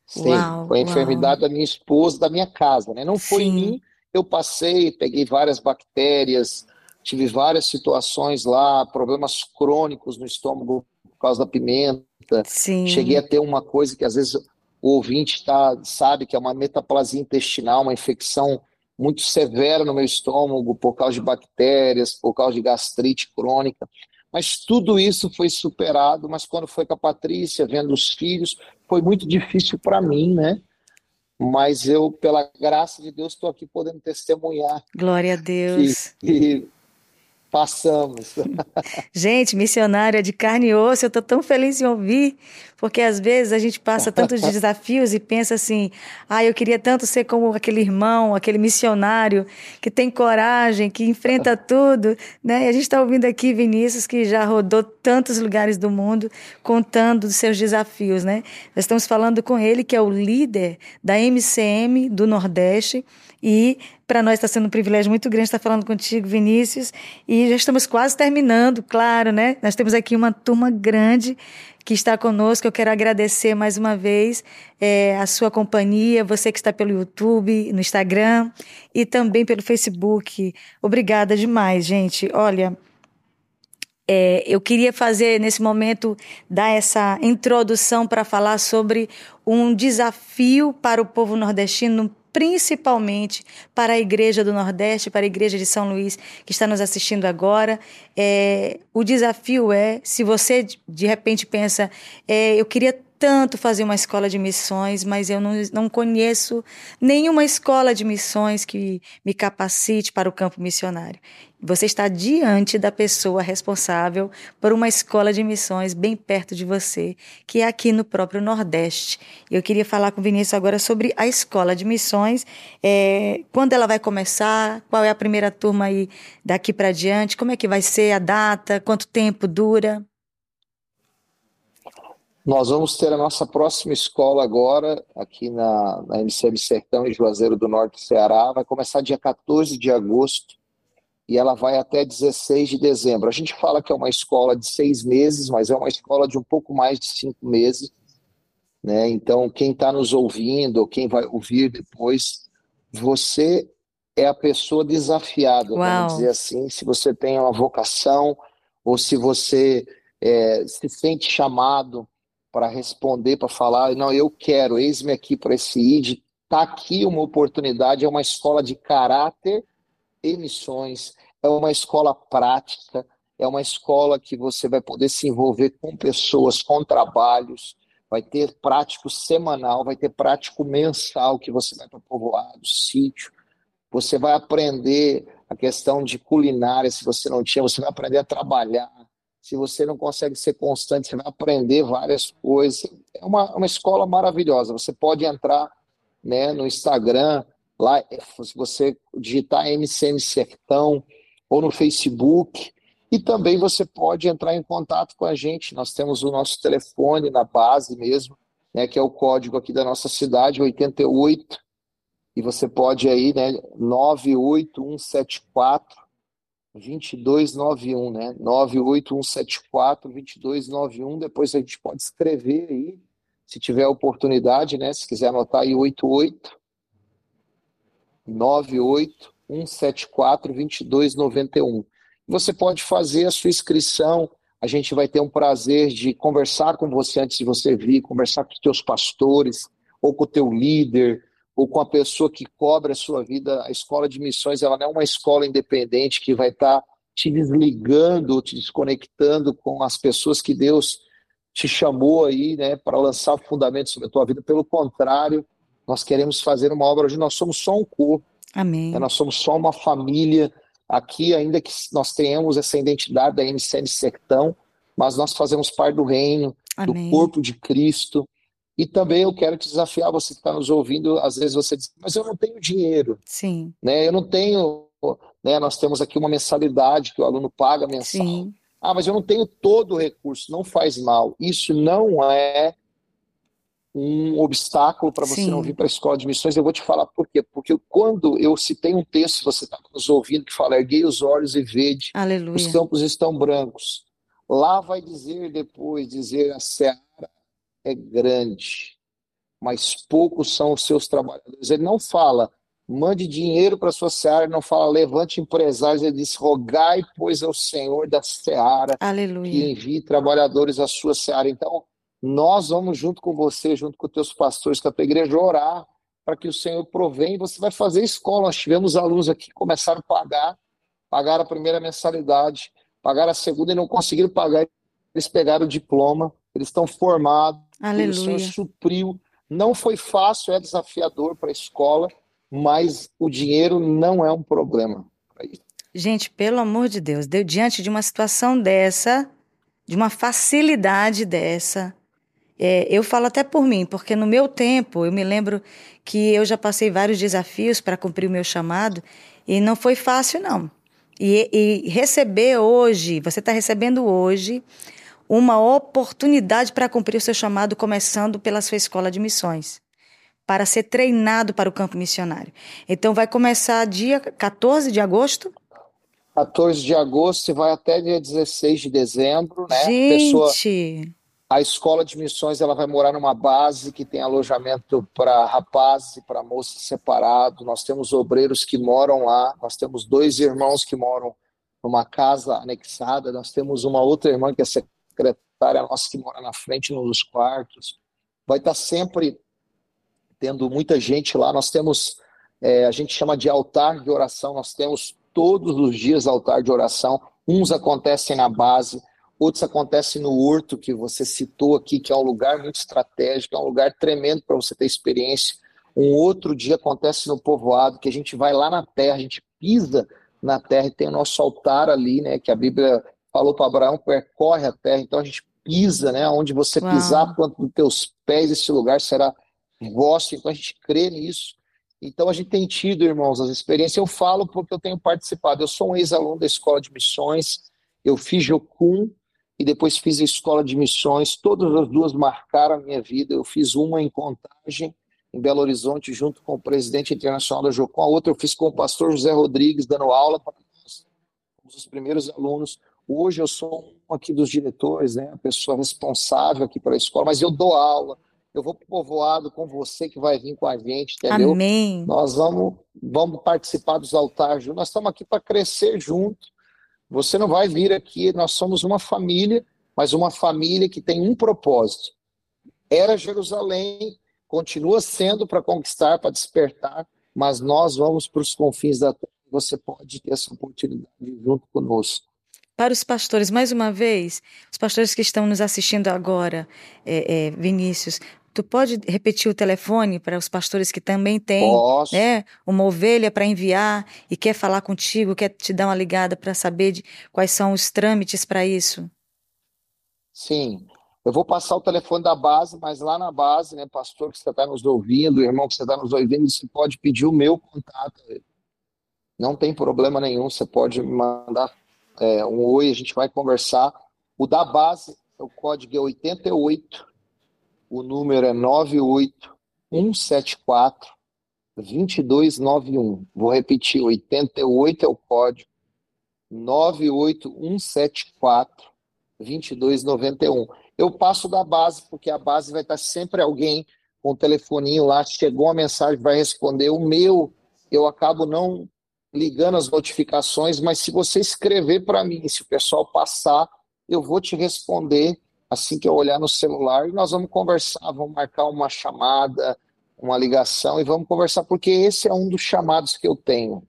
Sim, uau, foi a enfermidade uau. da minha esposa, da minha casa, né? Não foi Sim. em mim, eu passei, peguei várias bactérias, tive várias situações lá, problemas crônicos no estômago por causa da pimenta. Sim. Cheguei a ter uma coisa que às vezes o ouvinte tá, sabe que é uma metaplasia intestinal, uma infecção muito severa no meu estômago por causa de bactérias, por causa de gastrite crônica. Mas tudo isso foi superado, mas quando foi com a Patrícia, vendo os filhos, foi muito difícil para mim, né? Mas eu, pela graça de Deus, estou aqui podendo testemunhar. Glória a Deus. Que, que, Passamos. Gente, missionária de carne e osso, eu estou tão feliz em ouvir, porque às vezes a gente passa tantos desafios e pensa assim: ah, eu queria tanto ser como aquele irmão, aquele missionário que tem coragem, que enfrenta tudo, né? E a gente está ouvindo aqui Vinícius, que já rodou tantos lugares do mundo, contando dos seus desafios, né? Nós estamos falando com ele, que é o líder da MCM do Nordeste, e para nós está sendo um privilégio muito grande estar falando contigo, Vinícius. E já estamos quase terminando, claro, né? Nós temos aqui uma turma grande que está conosco. Eu quero agradecer mais uma vez é, a sua companhia, você que está pelo YouTube, no Instagram e também pelo Facebook. Obrigada demais, gente. Olha. É, eu queria fazer nesse momento dar essa introdução para falar sobre um desafio para o povo nordestino principalmente para a Igreja do Nordeste, para a Igreja de São Luís, que está nos assistindo agora. É, o desafio é, se você de repente pensa, é, eu queria tanto fazer uma escola de missões, mas eu não, não conheço nenhuma escola de missões que me capacite para o campo missionário. Você está diante da pessoa responsável por uma escola de missões bem perto de você, que é aqui no próprio Nordeste. Eu queria falar com o Vinícius agora sobre a escola de missões, é, quando ela vai começar, qual é a primeira turma aí daqui para diante, como é que vai ser a data, quanto tempo dura? Nós vamos ter a nossa próxima escola agora, aqui na, na MCM Sertão, em Juazeiro do Norte, Ceará. Vai começar dia 14 de agosto e ela vai até 16 de dezembro. A gente fala que é uma escola de seis meses, mas é uma escola de um pouco mais de cinco meses. Né? Então, quem está nos ouvindo, ou quem vai ouvir depois, você é a pessoa desafiada, Uau. vamos dizer assim, se você tem uma vocação ou se você é, se sente chamado para responder, para falar, não, eu quero, eis-me aqui para esse ID, está aqui uma oportunidade, é uma escola de caráter e missões, é uma escola prática, é uma escola que você vai poder se envolver com pessoas, com trabalhos, vai ter prático semanal, vai ter prático mensal que você vai para povoado, sítio, você vai aprender a questão de culinária, se você não tinha, você vai aprender a trabalhar, se você não consegue ser constante, você vai aprender várias coisas. É uma, uma escola maravilhosa. Você pode entrar né, no Instagram, lá, se você digitar MCM Sertão, ou no Facebook, e também você pode entrar em contato com a gente. Nós temos o nosso telefone na base mesmo, né, que é o código aqui da nossa cidade, 88, e você pode aí, né, 98174 2291, né? 98174 2291. Depois a gente pode escrever aí, se tiver oportunidade, né? Se quiser anotar aí 88 98174 2291. Você pode fazer a sua inscrição. A gente vai ter um prazer de conversar com você antes de você vir, conversar com os teus pastores ou com o teu líder, ou com a pessoa que cobra a sua vida, a escola de missões ela não é uma escola independente que vai estar tá te desligando, te desconectando com as pessoas que Deus te chamou aí, né, para lançar fundamentos sobre a tua vida. Pelo contrário, nós queremos fazer uma obra hoje. Nós somos só um corpo. Amém. Né, nós somos só uma família aqui, ainda que nós tenhamos essa identidade da MCN Sertão, mas nós fazemos parte do reino, Amém. do corpo de Cristo. E também eu quero te desafiar, você que está nos ouvindo, às vezes você diz, mas eu não tenho dinheiro. Sim. Né? Eu não tenho. Né? Nós temos aqui uma mensalidade que o aluno paga mensal. Sim. Ah, mas eu não tenho todo o recurso. Não faz mal. Isso não é um obstáculo para você Sim. não vir para a escola de missões. Eu vou te falar por quê. Porque quando eu citei um texto, você está nos ouvindo, que fala: erguei os olhos e vede, Aleluia. os campos estão brancos. Lá vai dizer depois, dizer a seara é grande, mas poucos são os seus trabalhadores. Ele não fala, mande dinheiro para a sua seara, ele não fala, levante empresários, ele diz, rogai, pois, ao Senhor da seara Aleluia. que envie trabalhadores à sua seara. Então, nós vamos junto com você, junto com os teus pastores, com a tua igreja, orar para que o Senhor provenha. Você vai fazer escola. Nós tivemos alunos aqui que começaram a pagar, pagaram a primeira mensalidade, pagaram a segunda e não conseguiram pagar. Eles pegaram o diploma, eles estão formados, Aleluia. o Senhor supriu. Não foi fácil, é desafiador para a escola, mas o dinheiro não é um problema para isso. Gente, pelo amor de Deus, deu diante de uma situação dessa, de uma facilidade dessa. É, eu falo até por mim, porque no meu tempo, eu me lembro que eu já passei vários desafios para cumprir o meu chamado e não foi fácil, não. E, e receber hoje, você está recebendo hoje uma oportunidade para cumprir o seu chamado, começando pela sua escola de missões, para ser treinado para o campo missionário. Então, vai começar dia 14 de agosto? 14 de agosto e vai até dia 16 de dezembro, né? Gente! Pessoa, a escola de missões ela vai morar numa base que tem alojamento para rapazes e para moças separado. Nós temos obreiros que moram lá, nós temos dois irmãos que moram numa casa anexada, nós temos uma outra irmã que é secretária nossa que mora na frente nos quartos. Vai estar sempre tendo muita gente lá. Nós temos, é, a gente chama de altar de oração, nós temos todos os dias altar de oração. Uns acontecem na base, outros acontecem no Horto, que você citou aqui, que é um lugar muito estratégico, é um lugar tremendo para você ter experiência. Um outro dia acontece no povoado, que a gente vai lá na terra, a gente pisa na terra e tem o nosso altar ali, né? Que a Bíblia falou para Abraão, percorre a terra, então a gente pisa, né? Onde você Uau. pisar quanto dos teus pés, esse lugar será vosso, então a gente crê nisso. Então a gente tem tido, irmãos, as experiências. Eu falo porque eu tenho participado. Eu sou um ex-aluno da Escola de Missões, eu fiz Jocum e depois fiz a Escola de Missões. Todas as duas marcaram a minha vida. Eu fiz uma em Contagem, em Belo Horizonte, junto com o presidente internacional da Jocum. A outra eu fiz com o pastor José Rodrigues, dando aula para nós, os primeiros alunos. Hoje eu sou um aqui dos diretores, né, a pessoa responsável aqui para a escola, mas eu dou aula eu vou para o povoado com você que vai vir com a gente, entendeu? Amém. Nós vamos, vamos participar dos altares. Nós estamos aqui para crescer junto. Você não vai vir aqui, nós somos uma família, mas uma família que tem um propósito. Era Jerusalém, continua sendo para conquistar, para despertar, mas nós vamos para os confins da terra. Você pode ter essa oportunidade junto conosco para os pastores, mais uma vez, os pastores que estão nos assistindo agora, é, é, Vinícius, Tu pode repetir o telefone para os pastores que também têm né, uma ovelha para enviar e quer falar contigo, quer te dar uma ligada para saber de quais são os trâmites para isso? Sim. Eu vou passar o telefone da base, mas lá na base, né, pastor que você está nos ouvindo, irmão que você está nos ouvindo, você pode pedir o meu contato. Não tem problema nenhum, você pode mandar é, um oi, a gente vai conversar. O da base, o código é 88 o número é 98174 2291. Vou repetir, 88 é o código. 98174 2291. Eu passo da base, porque a base vai estar sempre alguém com o telefoninho lá, chegou uma mensagem, vai responder. O meu, eu acabo não ligando as notificações, mas se você escrever para mim, se o pessoal passar, eu vou te responder assim que eu olhar no celular e nós vamos conversar, vamos marcar uma chamada, uma ligação e vamos conversar, porque esse é um dos chamados que eu tenho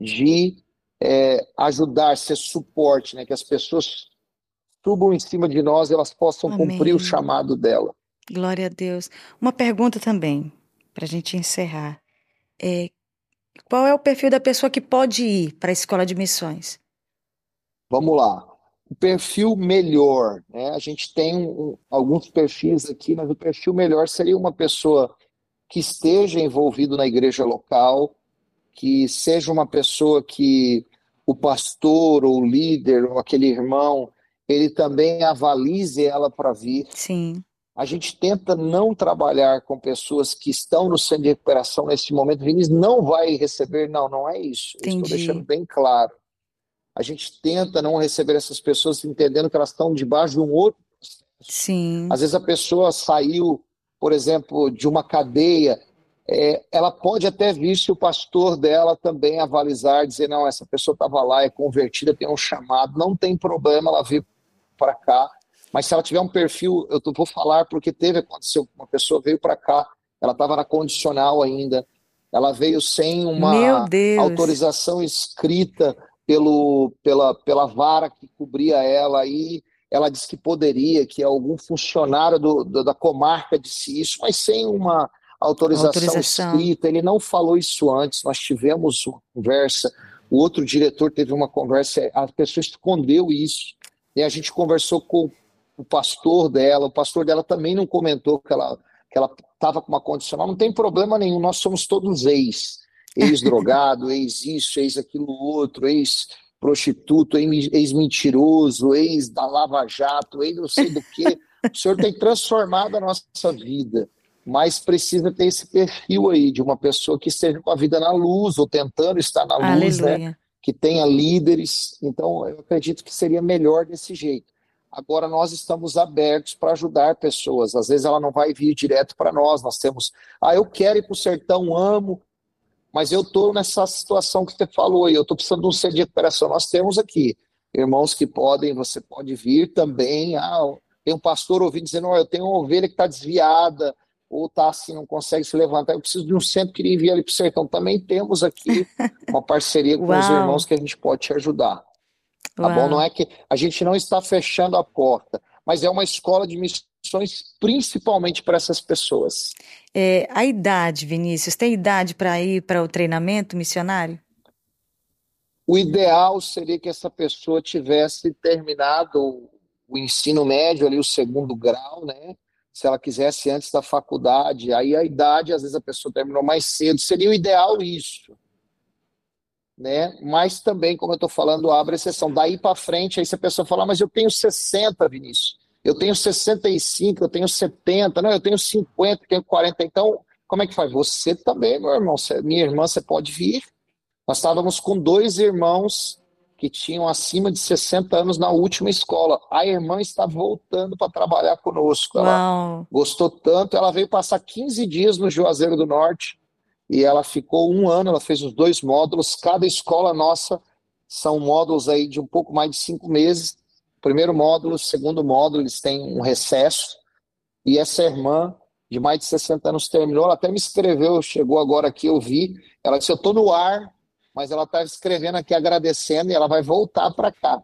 de é, ajudar, ser suporte, né, que as pessoas subam em cima de nós e elas possam Amém. cumprir o chamado dela. Glória a Deus. Uma pergunta também, para a gente encerrar. É, qual é o perfil da pessoa que pode ir para a escola de missões? Vamos lá o perfil melhor, né? A gente tem um, alguns perfis aqui, mas o perfil melhor seria uma pessoa que esteja envolvido na igreja local, que seja uma pessoa que o pastor ou o líder ou aquele irmão, ele também avalize ela para vir. Sim. A gente tenta não trabalhar com pessoas que estão no centro de recuperação nesse momento. Vinícius não vai receber, não, não é isso. Estou deixando bem claro a gente tenta não receber essas pessoas entendendo que elas estão debaixo de um outro. Sim. Às vezes a pessoa saiu, por exemplo, de uma cadeia, é, ela pode até vir se o pastor dela também avalizar, dizer, não, essa pessoa estava lá, é convertida, tem um chamado, não tem problema ela vir para cá, mas se ela tiver um perfil, eu vou falar porque teve, aconteceu, uma pessoa veio para cá, ela estava na condicional ainda, ela veio sem uma autorização escrita pelo, pela, pela vara que cobria ela aí. Ela disse que poderia, que algum funcionário do, do, da comarca disse isso, mas sem uma autorização, autorização escrita. Ele não falou isso antes. Nós tivemos uma conversa. o outro diretor teve uma conversa, a pessoa escondeu isso. E a gente conversou com o pastor dela, o pastor dela também não comentou que ela que ela estava com uma condicional, não tem problema nenhum, nós somos todos ex, ex-drogado, ex-isso, ex-aquilo outro, ex-prostituto, ex-mentiroso, ex da Lava Jato, ex não sei do que. O senhor tem transformado a nossa vida, mas precisa ter esse perfil aí de uma pessoa que esteja com a vida na luz, ou tentando estar na luz, né? que tenha líderes. Então, eu acredito que seria melhor desse jeito. Agora nós estamos abertos para ajudar pessoas. Às vezes ela não vai vir direto para nós. Nós temos, ah, eu quero ir para o sertão, amo, mas eu estou nessa situação que você falou aí, eu estou precisando de um centro de recuperação. Nós temos aqui irmãos que podem, você pode vir também. Ah, tem um pastor ouvindo dizendo, oh, eu tenho uma ovelha que está desviada, ou está assim, não consegue se levantar, eu preciso de um centro que envia ali para o sertão. Também temos aqui uma parceria com os irmãos que a gente pode te ajudar. Tá Uau. bom? Não é que a gente não está fechando a porta, mas é uma escola de principalmente para essas pessoas. É, a idade, Vinícius, tem idade para ir para o treinamento missionário? O ideal seria que essa pessoa tivesse terminado o ensino médio, ali o segundo grau, né? Se ela quisesse antes da faculdade, aí a idade, às vezes a pessoa terminou mais cedo, seria o ideal isso né? Mas também, como eu estou falando, abre exceção. Daí para frente, aí se a pessoa falar, mas eu tenho 60, Vinícius, eu tenho 65, eu tenho 70, não, eu tenho 50, eu tenho 40. Então, como é que faz? Você também, meu irmão, você, minha irmã, você pode vir. Nós estávamos com dois irmãos que tinham acima de 60 anos na última escola. A irmã está voltando para trabalhar conosco. Ela Uau. gostou tanto, ela veio passar 15 dias no Juazeiro do Norte e ela ficou um ano, ela fez os dois módulos. Cada escola nossa são módulos aí de um pouco mais de cinco meses. Primeiro módulo, segundo módulo, eles têm um recesso. E essa irmã, de mais de 60 anos, terminou. Ela até me escreveu, chegou agora aqui, eu vi. Ela disse: Eu estou no ar, mas ela está escrevendo aqui agradecendo e ela vai voltar para cá,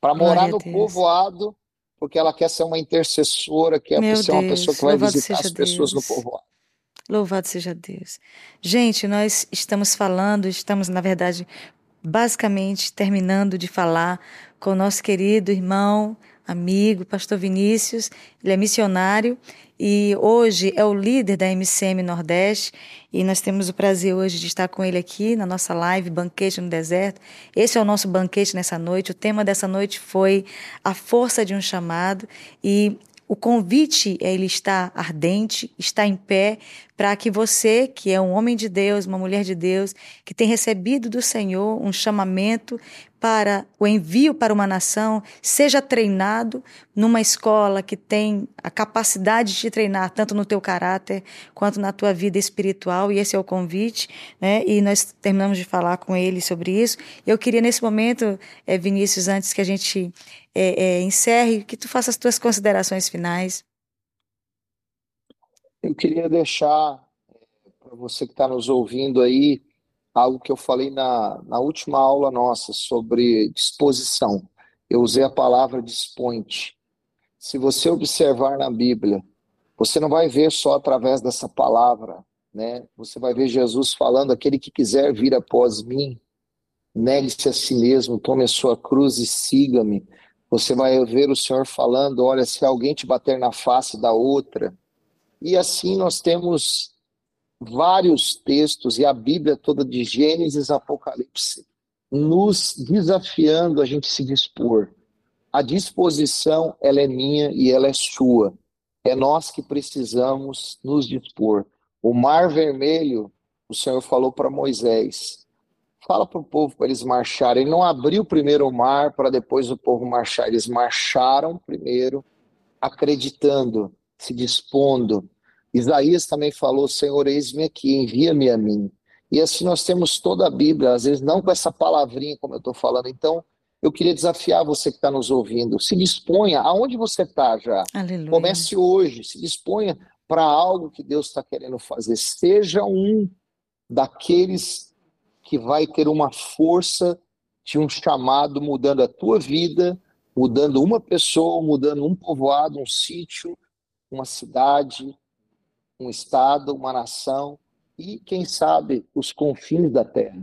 para morar no povoado, porque ela quer ser uma intercessora, quer Meu ser uma Deus, pessoa que vai visitar as pessoas Deus. no povoado. Louvado seja Deus. Gente, nós estamos falando, estamos, na verdade, basicamente terminando de falar com o nosso querido irmão, amigo, pastor Vinícius. Ele é missionário e hoje é o líder da MCM Nordeste e nós temos o prazer hoje de estar com ele aqui na nossa live Banquete no Deserto. Esse é o nosso banquete nessa noite. O tema dessa noite foi a força de um chamado e o convite, ele está ardente, está em pé, para que você, que é um homem de Deus, uma mulher de Deus, que tem recebido do Senhor um chamamento para o envio para uma nação, seja treinado numa escola que tem a capacidade de te treinar tanto no teu caráter quanto na tua vida espiritual, e esse é o convite, né? E nós terminamos de falar com ele sobre isso. Eu queria nesse momento, é, Vinícius, antes que a gente é, é, encerre, que tu faça as tuas considerações finais. Eu queria deixar para você que está nos ouvindo aí algo que eu falei na, na última aula nossa sobre disposição. Eu usei a palavra disponte. Se você observar na Bíblia, você não vai ver só através dessa palavra, né? Você vai ver Jesus falando: aquele que quiser vir após mim, negue-se a si mesmo, tome a sua cruz e siga-me. Você vai ver o Senhor falando: olha, se alguém te bater na face da outra. E assim nós temos vários textos e a Bíblia toda de Gênesis Apocalipse nos desafiando a gente se dispor. A disposição, ela é minha e ela é sua. É nós que precisamos nos dispor. O Mar Vermelho, o Senhor falou para Moisés: fala para o povo para eles marcharem. Ele não abriu primeiro o mar para depois o povo marchar. Eles marcharam primeiro, acreditando, se dispondo, Isaías também falou: Senhor, eis-me aqui, envia-me a mim. E assim nós temos toda a Bíblia, às vezes não com essa palavrinha como eu estou falando. Então, eu queria desafiar você que está nos ouvindo: se disponha, aonde você está já. Aleluia. Comece hoje, se disponha para algo que Deus está querendo fazer. Seja um daqueles que vai ter uma força de um chamado mudando a tua vida, mudando uma pessoa, mudando um povoado, um sítio, uma cidade, um Estado, uma nação e, quem sabe, os confins da terra.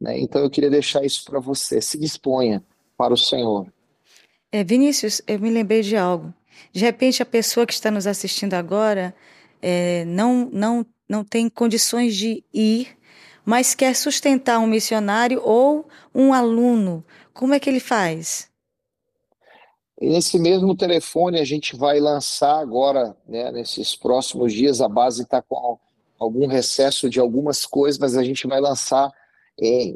Né? Então eu queria deixar isso para você. Se disponha para o Senhor. É, Vinícius, eu me lembrei de algo. De repente, a pessoa que está nos assistindo agora é, não, não, não tem condições de ir, mas quer sustentar um missionário ou um aluno. Como é que ele faz? Nesse mesmo telefone, a gente vai lançar agora, né, nesses próximos dias, a base está com algum recesso de algumas coisas, mas a gente vai lançar é,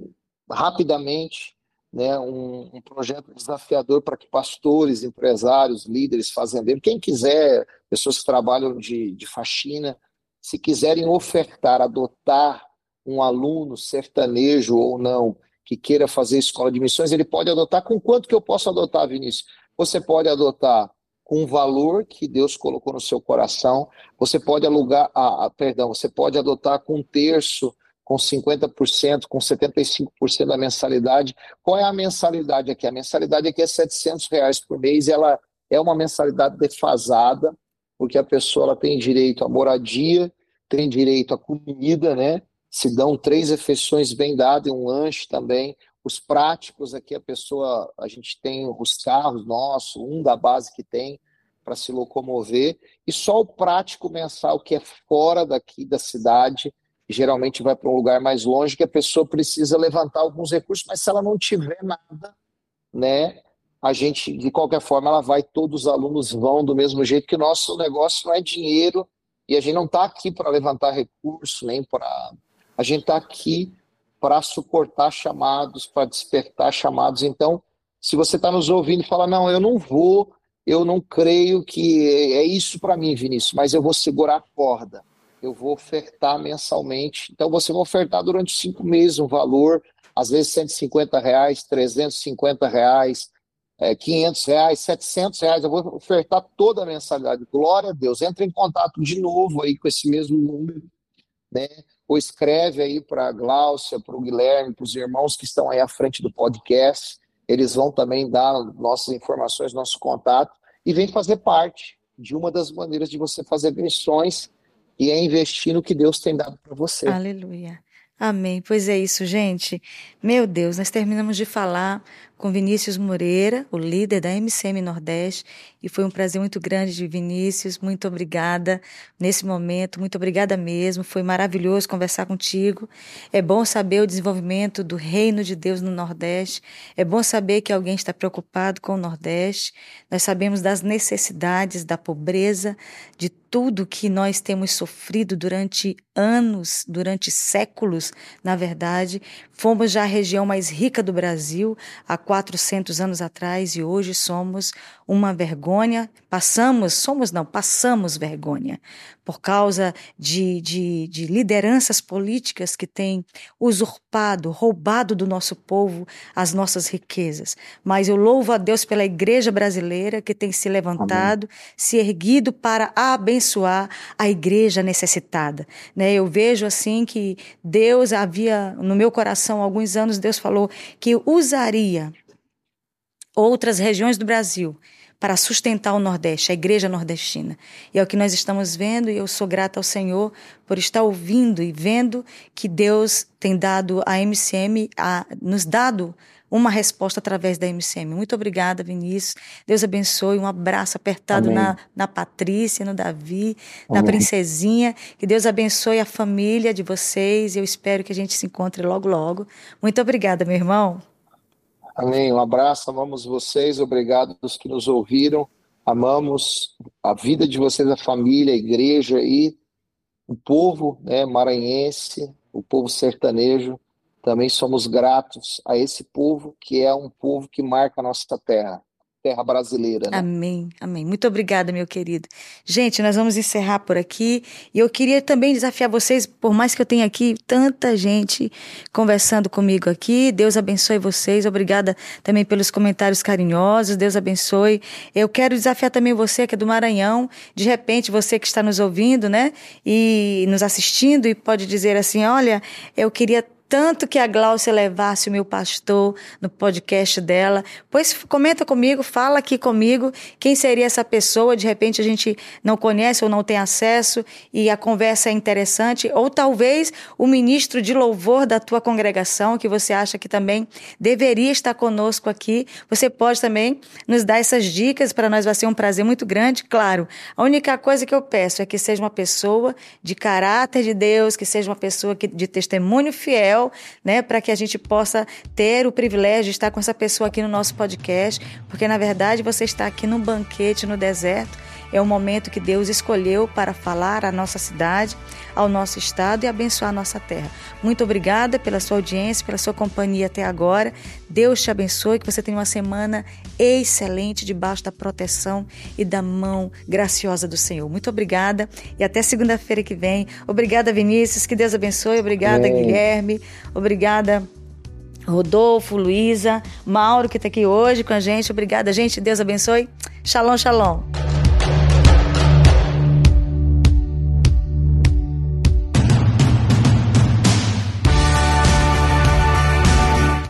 rapidamente né, um, um, projeto desafiador para que pastores, empresários, líderes, fazendeiros, quem quiser, pessoas que trabalham de, de faxina, se quiserem ofertar, adotar um aluno sertanejo ou não, que queira fazer escola de missões, ele pode adotar com quanto que eu posso adotar, Vinícius? Você pode adotar com um valor que Deus colocou no seu coração, você pode alugar, ah, perdão, você pode adotar com um terço com 50%, com 75% da mensalidade. Qual é a mensalidade aqui? A mensalidade aqui é 700 reais por mês ela é uma mensalidade defasada, porque a pessoa ela tem direito à moradia, tem direito à comida, né? Se dão três refeições bem dadas e um lanche também. Os práticos aqui, a pessoa, a gente tem os carros nossos, um da base que tem para se locomover, e só o prático mensal que é fora daqui da cidade, geralmente vai para um lugar mais longe que a pessoa precisa levantar alguns recursos, mas se ela não tiver nada, né, a gente, de qualquer forma, ela vai, todos os alunos vão do mesmo jeito, que o nosso negócio não é dinheiro, e a gente não está aqui para levantar recurso, nem para. A gente está aqui para suportar chamados, para despertar chamados. Então, se você está nos ouvindo e fala, não, eu não vou, eu não creio que é isso para mim, Vinícius, mas eu vou segurar a corda eu vou ofertar mensalmente. Então, você vai ofertar durante cinco meses um valor, às vezes 150 reais, 350 reais, é, 500 reais, 700 reais. Eu vou ofertar toda a mensalidade. Glória a Deus. Entra em contato de novo aí com esse mesmo número, né? Ou escreve aí para a Gláucia, para o Guilherme, para os irmãos que estão aí à frente do podcast. Eles vão também dar nossas informações, nosso contato e vem fazer parte de uma das maneiras de você fazer missões e é investir no que Deus tem dado para você. Aleluia. Amém. Pois é isso, gente. Meu Deus, nós terminamos de falar com Vinícius Moreira, o líder da MCM Nordeste, e foi um prazer muito grande de Vinícius. Muito obrigada nesse momento, muito obrigada mesmo. Foi maravilhoso conversar contigo. É bom saber o desenvolvimento do reino de Deus no Nordeste. É bom saber que alguém está preocupado com o Nordeste. Nós sabemos das necessidades, da pobreza, de tudo que nós temos sofrido durante anos, durante séculos, na verdade. Fomos já a região mais rica do Brasil, a 400 anos atrás e hoje somos uma vergonha. Passamos, somos não, passamos vergonha por causa de, de, de lideranças políticas que têm usurpado, roubado do nosso povo as nossas riquezas. Mas eu louvo a Deus pela igreja brasileira que tem se levantado, Amém. se erguido para abençoar a igreja necessitada. Né? Eu vejo assim que Deus havia, no meu coração, alguns anos, Deus falou que usaria outras regiões do Brasil para sustentar o Nordeste, a igreja nordestina. E é o que nós estamos vendo, e eu sou grata ao Senhor por estar ouvindo e vendo que Deus tem dado a MCM, a, nos dado uma resposta através da MCM. Muito obrigada, Vinícius. Deus abençoe. Um abraço apertado na, na Patrícia, no Davi, Amém. na Princesinha. Que Deus abençoe a família de vocês. Eu espero que a gente se encontre logo, logo. Muito obrigada, meu irmão. Amém. Um abraço, amamos vocês, obrigado aos que nos ouviram. Amamos a vida de vocês, a família, a igreja e o povo né, maranhense, o povo sertanejo. Também somos gratos a esse povo que é um povo que marca a nossa terra terra brasileira. Né? Amém, amém. Muito obrigada, meu querido. Gente, nós vamos encerrar por aqui. E eu queria também desafiar vocês, por mais que eu tenha aqui tanta gente conversando comigo aqui, Deus abençoe vocês. Obrigada também pelos comentários carinhosos. Deus abençoe. Eu quero desafiar também você que é do Maranhão, de repente você que está nos ouvindo, né, e nos assistindo e pode dizer assim: "Olha, eu queria tanto que a Glaucia levasse o meu pastor no podcast dela. Pois comenta comigo, fala aqui comigo quem seria essa pessoa. De repente a gente não conhece ou não tem acesso e a conversa é interessante. Ou talvez o ministro de louvor da tua congregação, que você acha que também deveria estar conosco aqui. Você pode também nos dar essas dicas, para nós vai ser um prazer muito grande. Claro, a única coisa que eu peço é que seja uma pessoa de caráter de Deus, que seja uma pessoa de testemunho fiel, né, para que a gente possa ter o privilégio de estar com essa pessoa aqui no nosso podcast, porque na verdade você está aqui num banquete no deserto é o momento que Deus escolheu para falar à nossa cidade, ao nosso estado e abençoar a nossa terra. Muito obrigada pela sua audiência, pela sua companhia até agora. Deus te abençoe, que você tenha uma semana excelente debaixo da proteção e da mão graciosa do Senhor. Muito obrigada e até segunda-feira que vem. Obrigada, Vinícius, que Deus abençoe. Obrigada. Guilherme. Obrigada. Rodolfo, Luísa, Mauro que está aqui hoje com a gente. Obrigada, gente. Deus abençoe. Shalom, shalom.